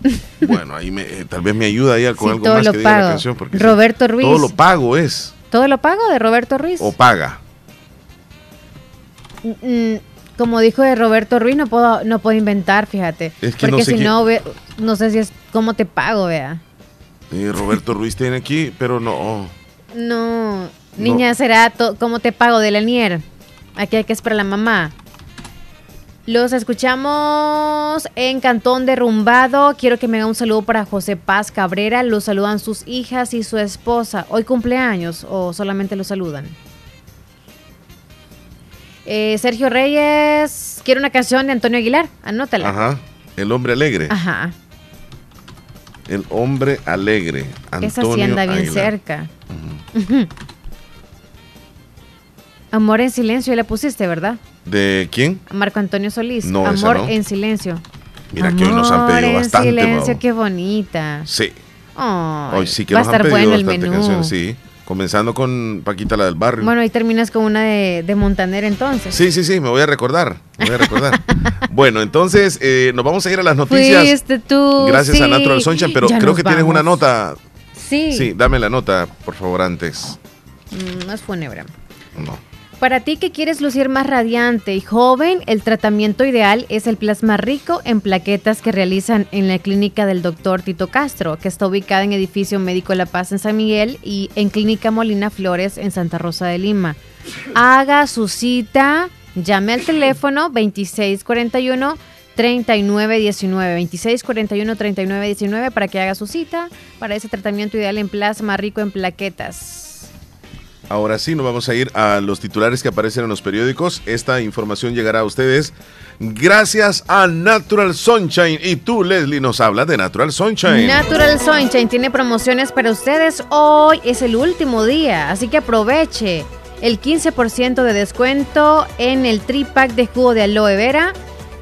*laughs* Bueno, ahí me, eh, tal vez me ayuda ahí con Sí, algo todo más lo que diga la canción. Porque sí, Roberto Ruiz. Todo lo pago es. ¿Todo lo pago de Roberto Ruiz? O paga. Mm, como dijo de Roberto Ruiz, no puedo, no puedo inventar, fíjate. Es que no Porque sé si quién- no, ve- no sé si es cómo te pago, vea. Eh, Roberto Ruiz tiene aquí, pero no. No, niña, será cómo te pago de Lanier. Aquí hay que esperar a la mamá. Los escuchamos en Cantón Derrumbado. Quiero que me haga un saludo para José Paz Cabrera. Los saludan sus hijas y su esposa. ¿Hoy cumpleaños o solamente lo saludan? Eh, Sergio Reyes, quiero una canción de Antonio Aguilar. Anótala. Ajá. El hombre alegre. Ajá. El hombre alegre. Antonio Esa sí anda bien Aguilar. cerca. Ujú. Amor en silencio, ya la pusiste, ¿verdad? ¿De quién? Marco Antonio Solís. No, Amor no. en silencio. Mira que hoy nos han Amor pedido en bastante. silencio, Mau. qué bonita. Sí. Ay, Hoy sí que va a han estar pedido bueno el menú. canciones, sí. Comenzando con Paquita la del barrio. Bueno, ahí terminas con una de, de Montaner entonces. Sí, sí, sí, me voy a recordar. Me voy a recordar. *laughs* bueno, entonces eh, nos vamos a ir a las noticias. Fuiste tú. Gracias a sí. Natural Sunshine, pero Ya creo que tienes una nota. Sí. Sí, dame la nota, por favor, antes. Mm, No es fúnebre. No. Para ti que quieres lucir más radiante y joven, el tratamiento ideal es el plasma rico en plaquetas que realizan en la clínica del doctor Tito Castro, que está ubicada en Edificio Médico La Paz en San Miguel y en Clínica Molina Flores en Santa Rosa de Lima. Haga su cita, llame al teléfono 2641 3919 2641 3919 para que haga su cita para ese tratamiento ideal en plasma rico en plaquetas. Ahora sí, nos vamos a ir a los titulares que aparecen en los periódicos. Esta información llegará a ustedes gracias a Natural Sunshine. Y tú, Leslie, nos habla de Natural Sunshine. Natural Sunshine tiene promociones para ustedes. Hoy es el último día, así que aproveche el 15% de descuento en el tripack de jugo de aloe vera.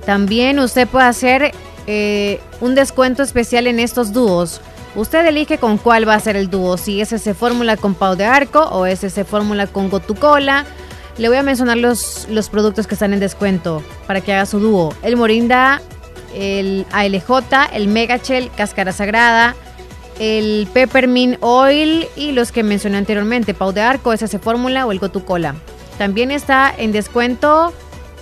También usted puede hacer eh, un descuento especial en estos dúos. Usted elige con cuál va a ser el dúo, si ese fórmula con Pau de Arco o ese fórmula con Gotucola. Le voy a mencionar los, los productos que están en descuento para que haga su dúo. El Morinda, el ALJ, el Megachel, Cáscara Sagrada, el Peppermint Oil y los que mencioné anteriormente, Pau de Arco, SS Fórmula o el Gotucola. También está en descuento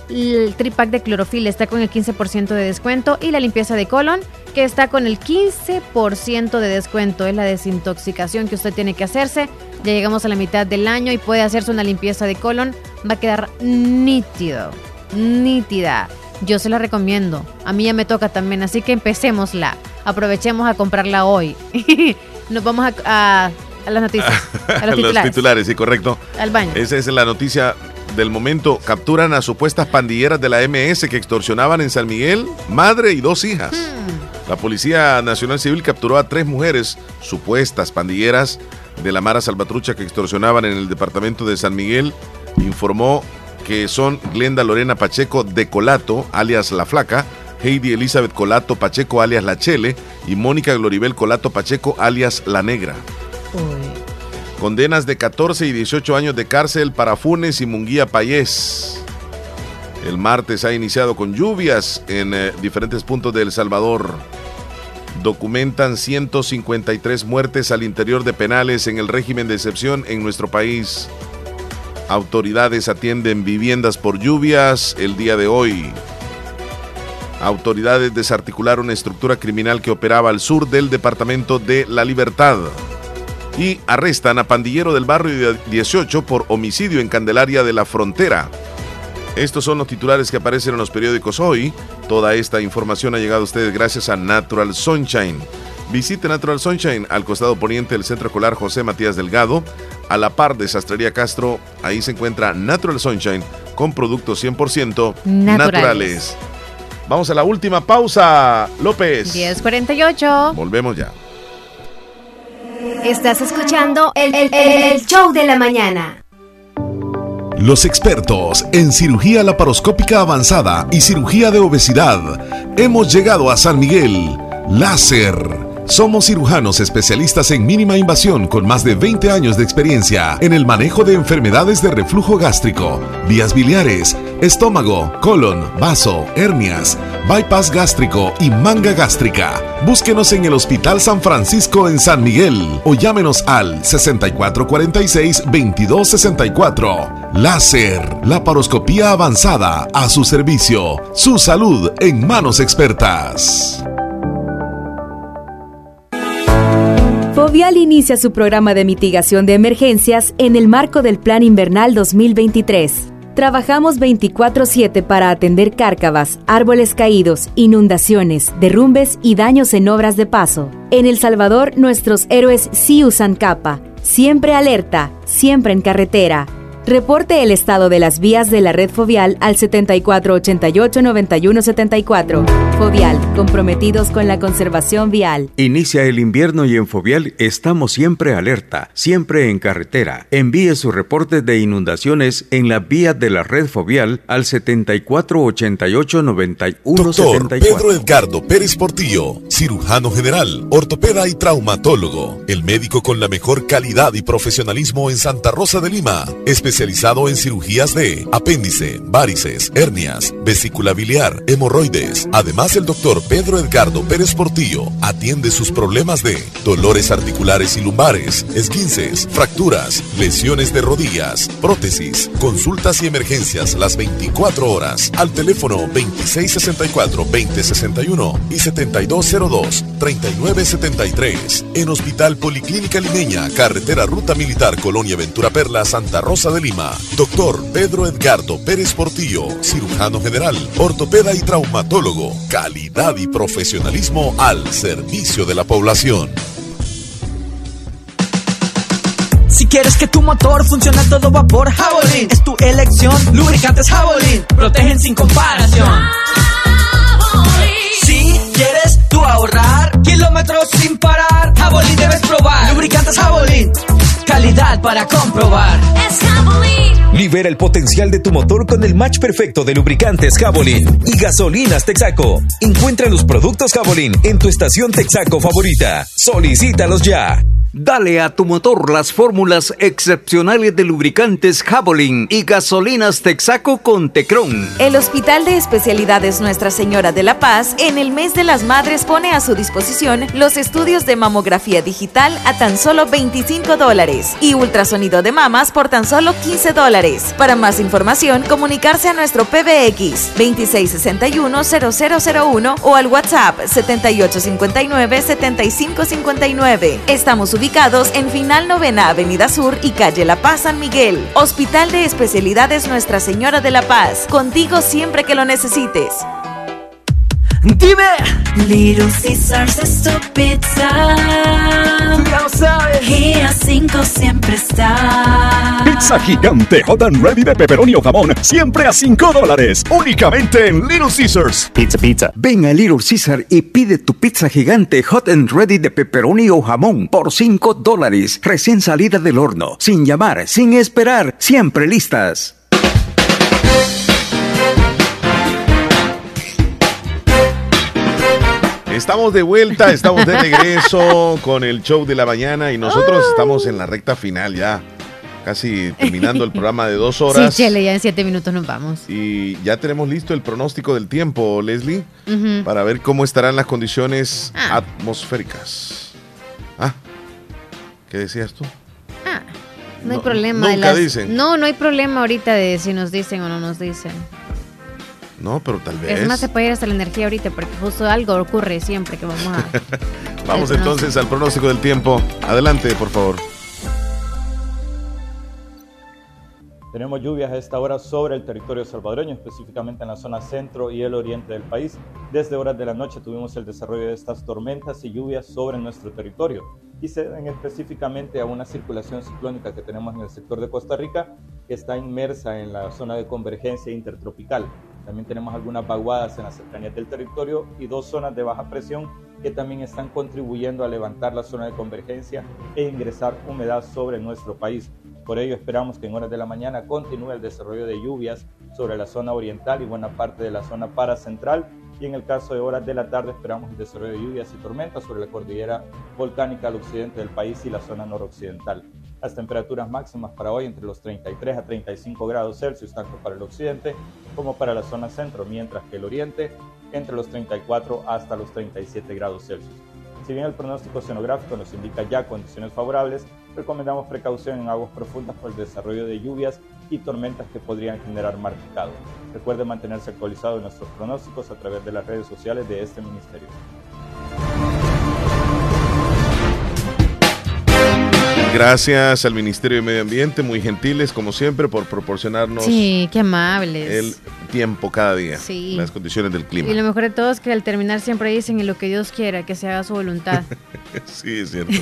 el tripack de clorofila, está con el 15% de descuento y la limpieza de colon que está con el 15% de descuento. Es la desintoxicación que usted tiene que hacerse. Ya llegamos a la mitad del año y puede hacerse una limpieza de colon. Va a quedar nítido, nítida. Yo se la recomiendo. A mí ya me toca también, así que empecémosla. Aprovechemos a comprarla hoy. *laughs* Nos vamos a, a, las noticias. *laughs* A los, los titulares, sí, correcto. Al baño. Esa es la noticia del momento. Capturan a supuestas pandilleras de la MS que extorsionaban en San Miguel, madre y dos hijas. Hmm. La Policía Nacional Civil capturó a tres mujeres, supuestas pandilleras de la Mara Salvatrucha que extorsionaban en el departamento de San Miguel. Informó que son Glenda Lorena Pacheco de Colato, alias La Flaca, Heidi Elizabeth Colato Pacheco, alias La Chele, y Mónica Gloribel Colato Pacheco, alias La Negra. Condenas de 14 y 18 años de cárcel para Funes y Munguía Payés. El martes ha iniciado con lluvias en eh, diferentes puntos de El Salvador. Documentan 153 muertes al interior de penales en el régimen de excepción en nuestro país. Autoridades atienden viviendas por lluvias el día de hoy. Autoridades desarticularon una estructura criminal que operaba al sur del departamento de La Libertad y arrestan a pandillero del barrio 18 por homicidio en Candelaria de la Frontera. Estos son los titulares que aparecen en los periódicos hoy. Toda esta información ha llegado a ustedes gracias a Natural Sunshine. Visite Natural Sunshine al costado poniente del Centro Escolar José Matías Delgado, a la par de Sastrería Castro. Ahí se encuentra Natural Sunshine con productos 100% naturales. Vamos a la última pausa, López. 1048. Volvemos ya. Estás escuchando el, show de la mañana. Los expertos en cirugía laparoscópica avanzada y cirugía de obesidad. Hemos llegado a San Miguel. Láser somos cirujanos especialistas en mínima invasión con más de 20 años de experiencia en el manejo de enfermedades de reflujo gástrico, vías biliares, estómago, colon, vaso, hernias, bypass gástrico y manga gástrica. Búsquenos en el Hospital San Francisco en San Miguel o llámenos al 6446-2264. Láser, laparoscopía avanzada a su servicio. Su salud en manos expertas. Fovial inicia su programa de mitigación de emergencias en el marco del Plan Invernal 2023. Trabajamos 24/7 para atender cárcavas, árboles caídos, inundaciones, derrumbes y daños en obras de paso. En El Salvador, nuestros héroes sí usan capa, siempre alerta, siempre en carretera. Reporte el estado de las vías de la red Fovial al 7488-9174. Fovial, comprometidos con la conservación vial. Inicia el invierno y en Fovial estamos siempre alerta, siempre en carretera. Envíe su reporte de inundaciones en la vía de la red Fovial al 7488-9174. Doctor Pedro Edgardo Pérez Portillo, cirujano general, ortopeda y traumatólogo. El médico con la mejor calidad y profesionalismo en Santa Rosa de Lima especializado en cirugías de apéndice, varices, hernias, vesícula biliar, hemorroides. Además, el doctor Pedro Edgardo Pérez Portillo atiende sus problemas de dolores articulares y lumbares, esguinces, fracturas, lesiones de rodillas, prótesis, consultas y emergencias las 24 horas al teléfono 2664-2061 y 7202-3973 en Hospital Policlínica Limeña, Carretera Ruta Militar Colonia Ventura Perla, Santa Rosa de Lima. Doctor Pedro Edgardo Pérez Portillo, cirujano general, ortopeda y traumatólogo. Calidad y profesionalismo al servicio de la población. Si quieres que tu motor funcione a todo vapor, Javelin es tu elección. Lubricantes Javelin protegen sin comparación. Si quieres tú ahorrar kilómetros sin parar, Javelin debes probar. Lubricantes Javelin, calidad para comprobar. Es Libera el potencial de tu motor con el match perfecto de lubricantes Javelin y gasolinas Texaco. Encuentra los productos Javelin en tu estación Texaco favorita. Solicítalos ya. Dale a tu motor las fórmulas excepcionales de lubricantes Javelin y gasolinas Texaco con Tecron. El Hospital de Especialidades Nuestra Señora de la Paz en el mes de las madres pone a su disposición los estudios de mamografía digital a tan solo 25 dólares y ultrasonido de mamas por tan solo 15 dólares. Para más información, comunicarse a nuestro PBX 2661-0001 o al WhatsApp 7859-7559. Estamos ubicados ubicados en Final Novena Avenida Sur y Calle La Paz San Miguel. Hospital de Especialidades Nuestra Señora de la Paz. Contigo siempre que lo necesites. Dime. Little Caesars es tu pizza. Ya lo sabes. Y a 5 siempre está. Pizza gigante hot and ready de pepperoni o jamón. Siempre a 5 dólares. Únicamente en Little Caesars. Pizza, pizza. Ven a Little Caesar y pide tu pizza gigante hot and ready de pepperoni o jamón por 5 dólares. Recién salida del horno. Sin llamar, sin esperar. Siempre listas. Estamos de vuelta, estamos de regreso *laughs* con el show de la mañana y nosotros estamos en la recta final ya, casi terminando el programa de dos horas. Sí, Chele, ya en siete minutos nos vamos. Y ya tenemos listo el pronóstico del tiempo, Leslie, para ver cómo estarán las condiciones Ah. atmosféricas. Ah, ¿qué decías tú? Ah, no hay No, problema. de nunca las- dicen. No, no hay problema ahorita de si nos dicen o no nos dicen. No, pero tal vez. Es más, se puede ir hasta la energía ahorita porque justo algo ocurre siempre que vamos a... *laughs* Vamos entonces al pronóstico del tiempo. Adelante, por favor. Tenemos lluvias a esta hora sobre el territorio salvadoreño, específicamente en la zona centro y el oriente del país. Desde horas de la noche tuvimos el desarrollo de estas tormentas y lluvias sobre nuestro territorio y se deben específicamente a una circulación ciclónica que tenemos en el sector de Costa Rica que está inmersa en la zona de convergencia intertropical. También tenemos algunas vaguadas en las cercanías del territorio y dos zonas de baja presión que también están contribuyendo a levantar la zona de convergencia e ingresar humedad sobre nuestro país. Por ello esperamos que en horas de la mañana continúe el desarrollo de lluvias sobre la zona oriental y buena parte de la zona paracentral y en el caso de horas de la tarde esperamos el desarrollo de lluvias y tormentas sobre la cordillera volcánica al occidente del país y la zona noroccidental. Las temperaturas máximas para hoy entre los 33 a 35 grados Celsius, tanto para el occidente como para la zona centro, mientras que el oriente entre los 34 hasta los 37 grados Celsius. Si bien el pronóstico oceanográfico nos indica ya condiciones favorables, recomendamos precaución en aguas profundas por el desarrollo de lluvias y tormentas que podrían generar mar picado. Recuerde mantenerse actualizado en nuestros pronósticos a través de las redes sociales de este ministerio. Gracias al Ministerio de Medio Ambiente, muy gentiles como siempre por proporcionarnos Sí, qué amables. el tiempo cada día, Sí. las condiciones del clima. Y lo mejor de todo es que al terminar siempre dicen en lo que Dios quiera, que se haga su voluntad. *laughs* Sí, es cierto.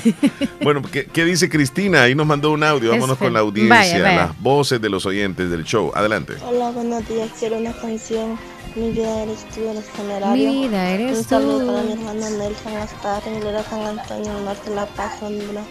bueno, ¿qué, qué dice Cristina? Ahí nos mandó un audio. Vámonos Este, con la audiencia, vaya, vaya. las voces de los oyentes del show. Adelante. Hola, buenos días. Quiero una canción. Mi vida eres tú los funerarios. Mi vida eres Un saludo tú. para mi hermano Nelson hasta Renglera San Antonio, norte de La Paz, Honduras.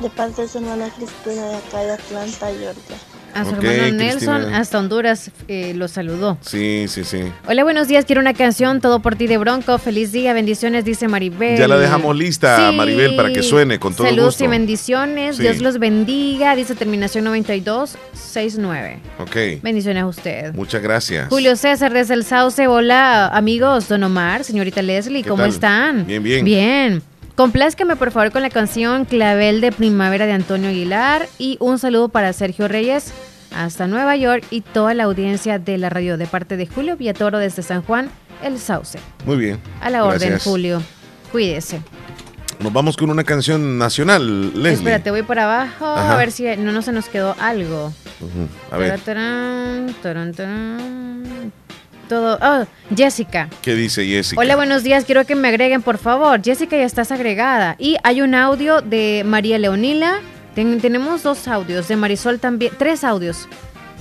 De parte de su hermana Cristina de acá de Atlanta, Georgia. A su hermano Nelson Cristina. hasta Honduras eh, lo saludó. Sí, sí, sí. Hola, buenos días. Quiero una canción, todo por ti de Bronco. Feliz día, bendiciones, dice Maribel. Ya la dejamos lista, Sí. Maribel, para que suene con todo Saludos gusto. y bendiciones. Sí. Dios los bendiga. Dice terminación 9269. Ok. Bendiciones a usted. Muchas gracias. Julio César desde el Sauce. Hola, amigos. Don Omar, señorita Leslie, ¿Qué ¿cómo tal? están? Bien, bien. Bien. Complázcame por favor con la canción Clavel de Primavera de Antonio Aguilar y un saludo para Sergio Reyes hasta Nueva York y toda la audiencia de la radio de parte de Julio Villatoro desde San Juan, El Sauce. Muy bien. A la orden, Gracias. Julio. Cuídese. Nos vamos con una canción nacional, Leslie. Espérate, voy por abajo Ajá. a ver si no, no se nos quedó algo. A ver, Tarán, tarán, tarán. Todo. Oh, Jessica. ¿qué dice Jessica? Hola, buenos días. Quiero que me agreguen, por favor. Jessica, ya estás agregada. Y hay un audio de María Leonila tenemos dos audios de Marisol también, tres audios.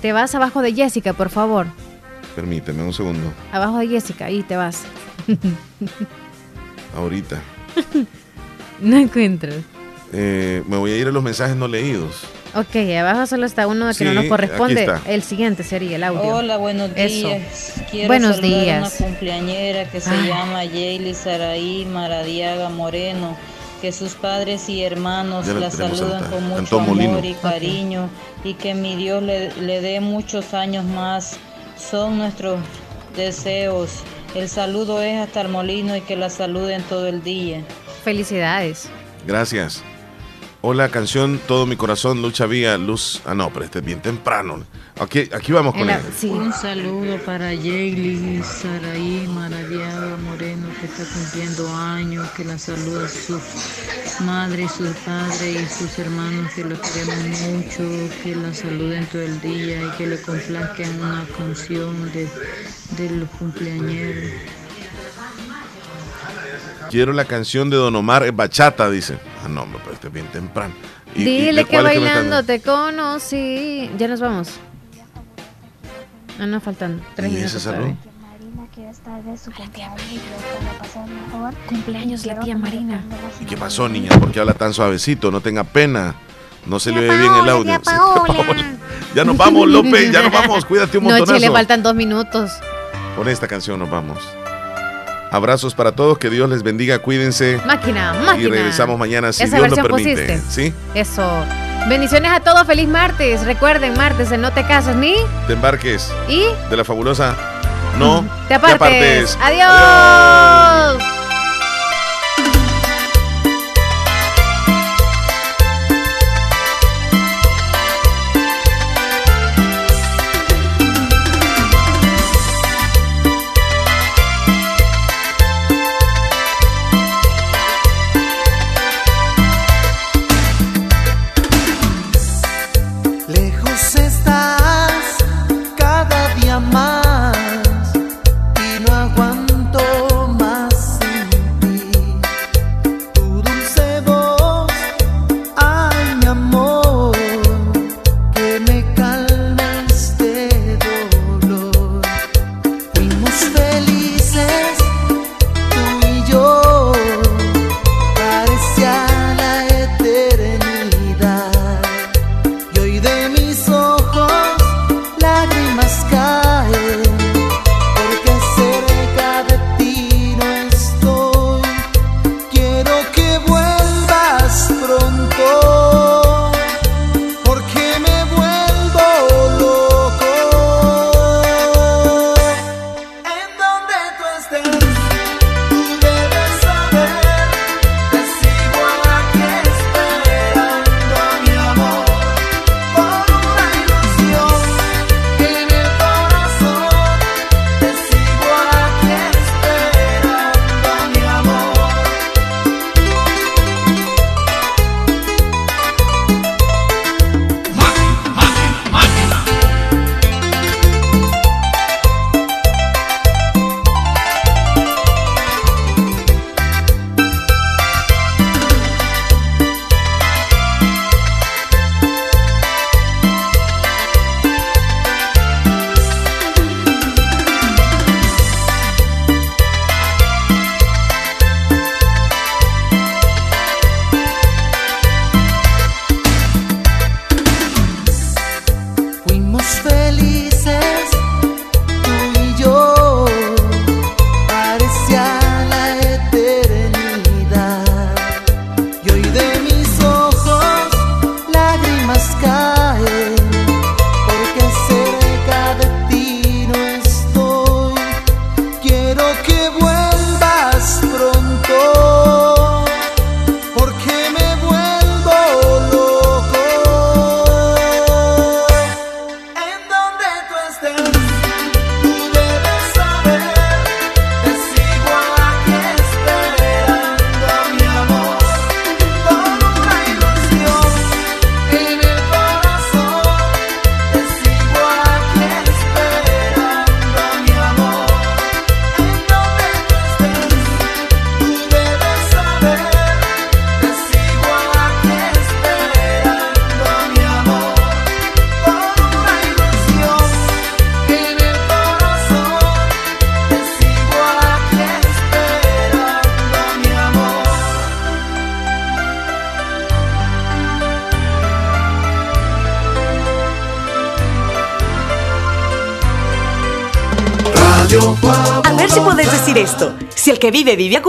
Te vas abajo de Jessica, por favor. Permíteme un segundo. Abajo de Jessica, ahí te vas. *laughs* Ahorita. no encuentro. Eh, me voy a ir a los mensajes no leídos. Ok, abajo solo está uno que no nos corresponde. El siguiente sería el audio. Hola, buenos días. Quiero buenos días. una cumpleañera que se llama Yayli Saraí Maradiaga Moreno. Que sus padres y hermanos la, saludan con mucho amor y cariño. Y que mi Dios le, le dé muchos años más. Son nuestros deseos. El saludo es hasta el molino y que la saluden todo el día. Felicidades. Gracias. Hola, canción Todo mi corazón, Lucha Vía, Luz. Ah, no, pero este es bien temprano. Aquí, aquí vamos con él. Un saludo para Jaylee Saraí Maradiaga Moreno, que está cumpliendo años, que la saluda su madre, su padre y sus hermanos, que lo queremos mucho, que la saluden todo el día y que le complazcan una canción de, de los cumpleañeros. Quiero la canción de Don Omar Bachata, dice. Ah, no, pero este es bien temprano. Dile que bailando te conocí. Ya nos vamos. Ah, no, faltan tres minutos. Cumpleaños la tía Marina. ¿Y qué pasó, niña? ¿Por qué habla tan suavecito? No tenga pena. No se le oye bien el audio. ya nos vamos, López, ya nos vamos. Cuídate un *laughs* montón. No, le faltan dos minutos. Con esta canción nos vamos. Abrazos para todos, que Dios les bendiga, cuídense. Máquina, máquina. Y regresamos mañana si Dios lo permite. ¿Sí? Eso. Bendiciones a todos, feliz martes. Recuerden, martes en No Te Casas ni. Te embarques. Y. De la fabulosa. No. *laughs* Te apartes. Adiós. más y no que vive a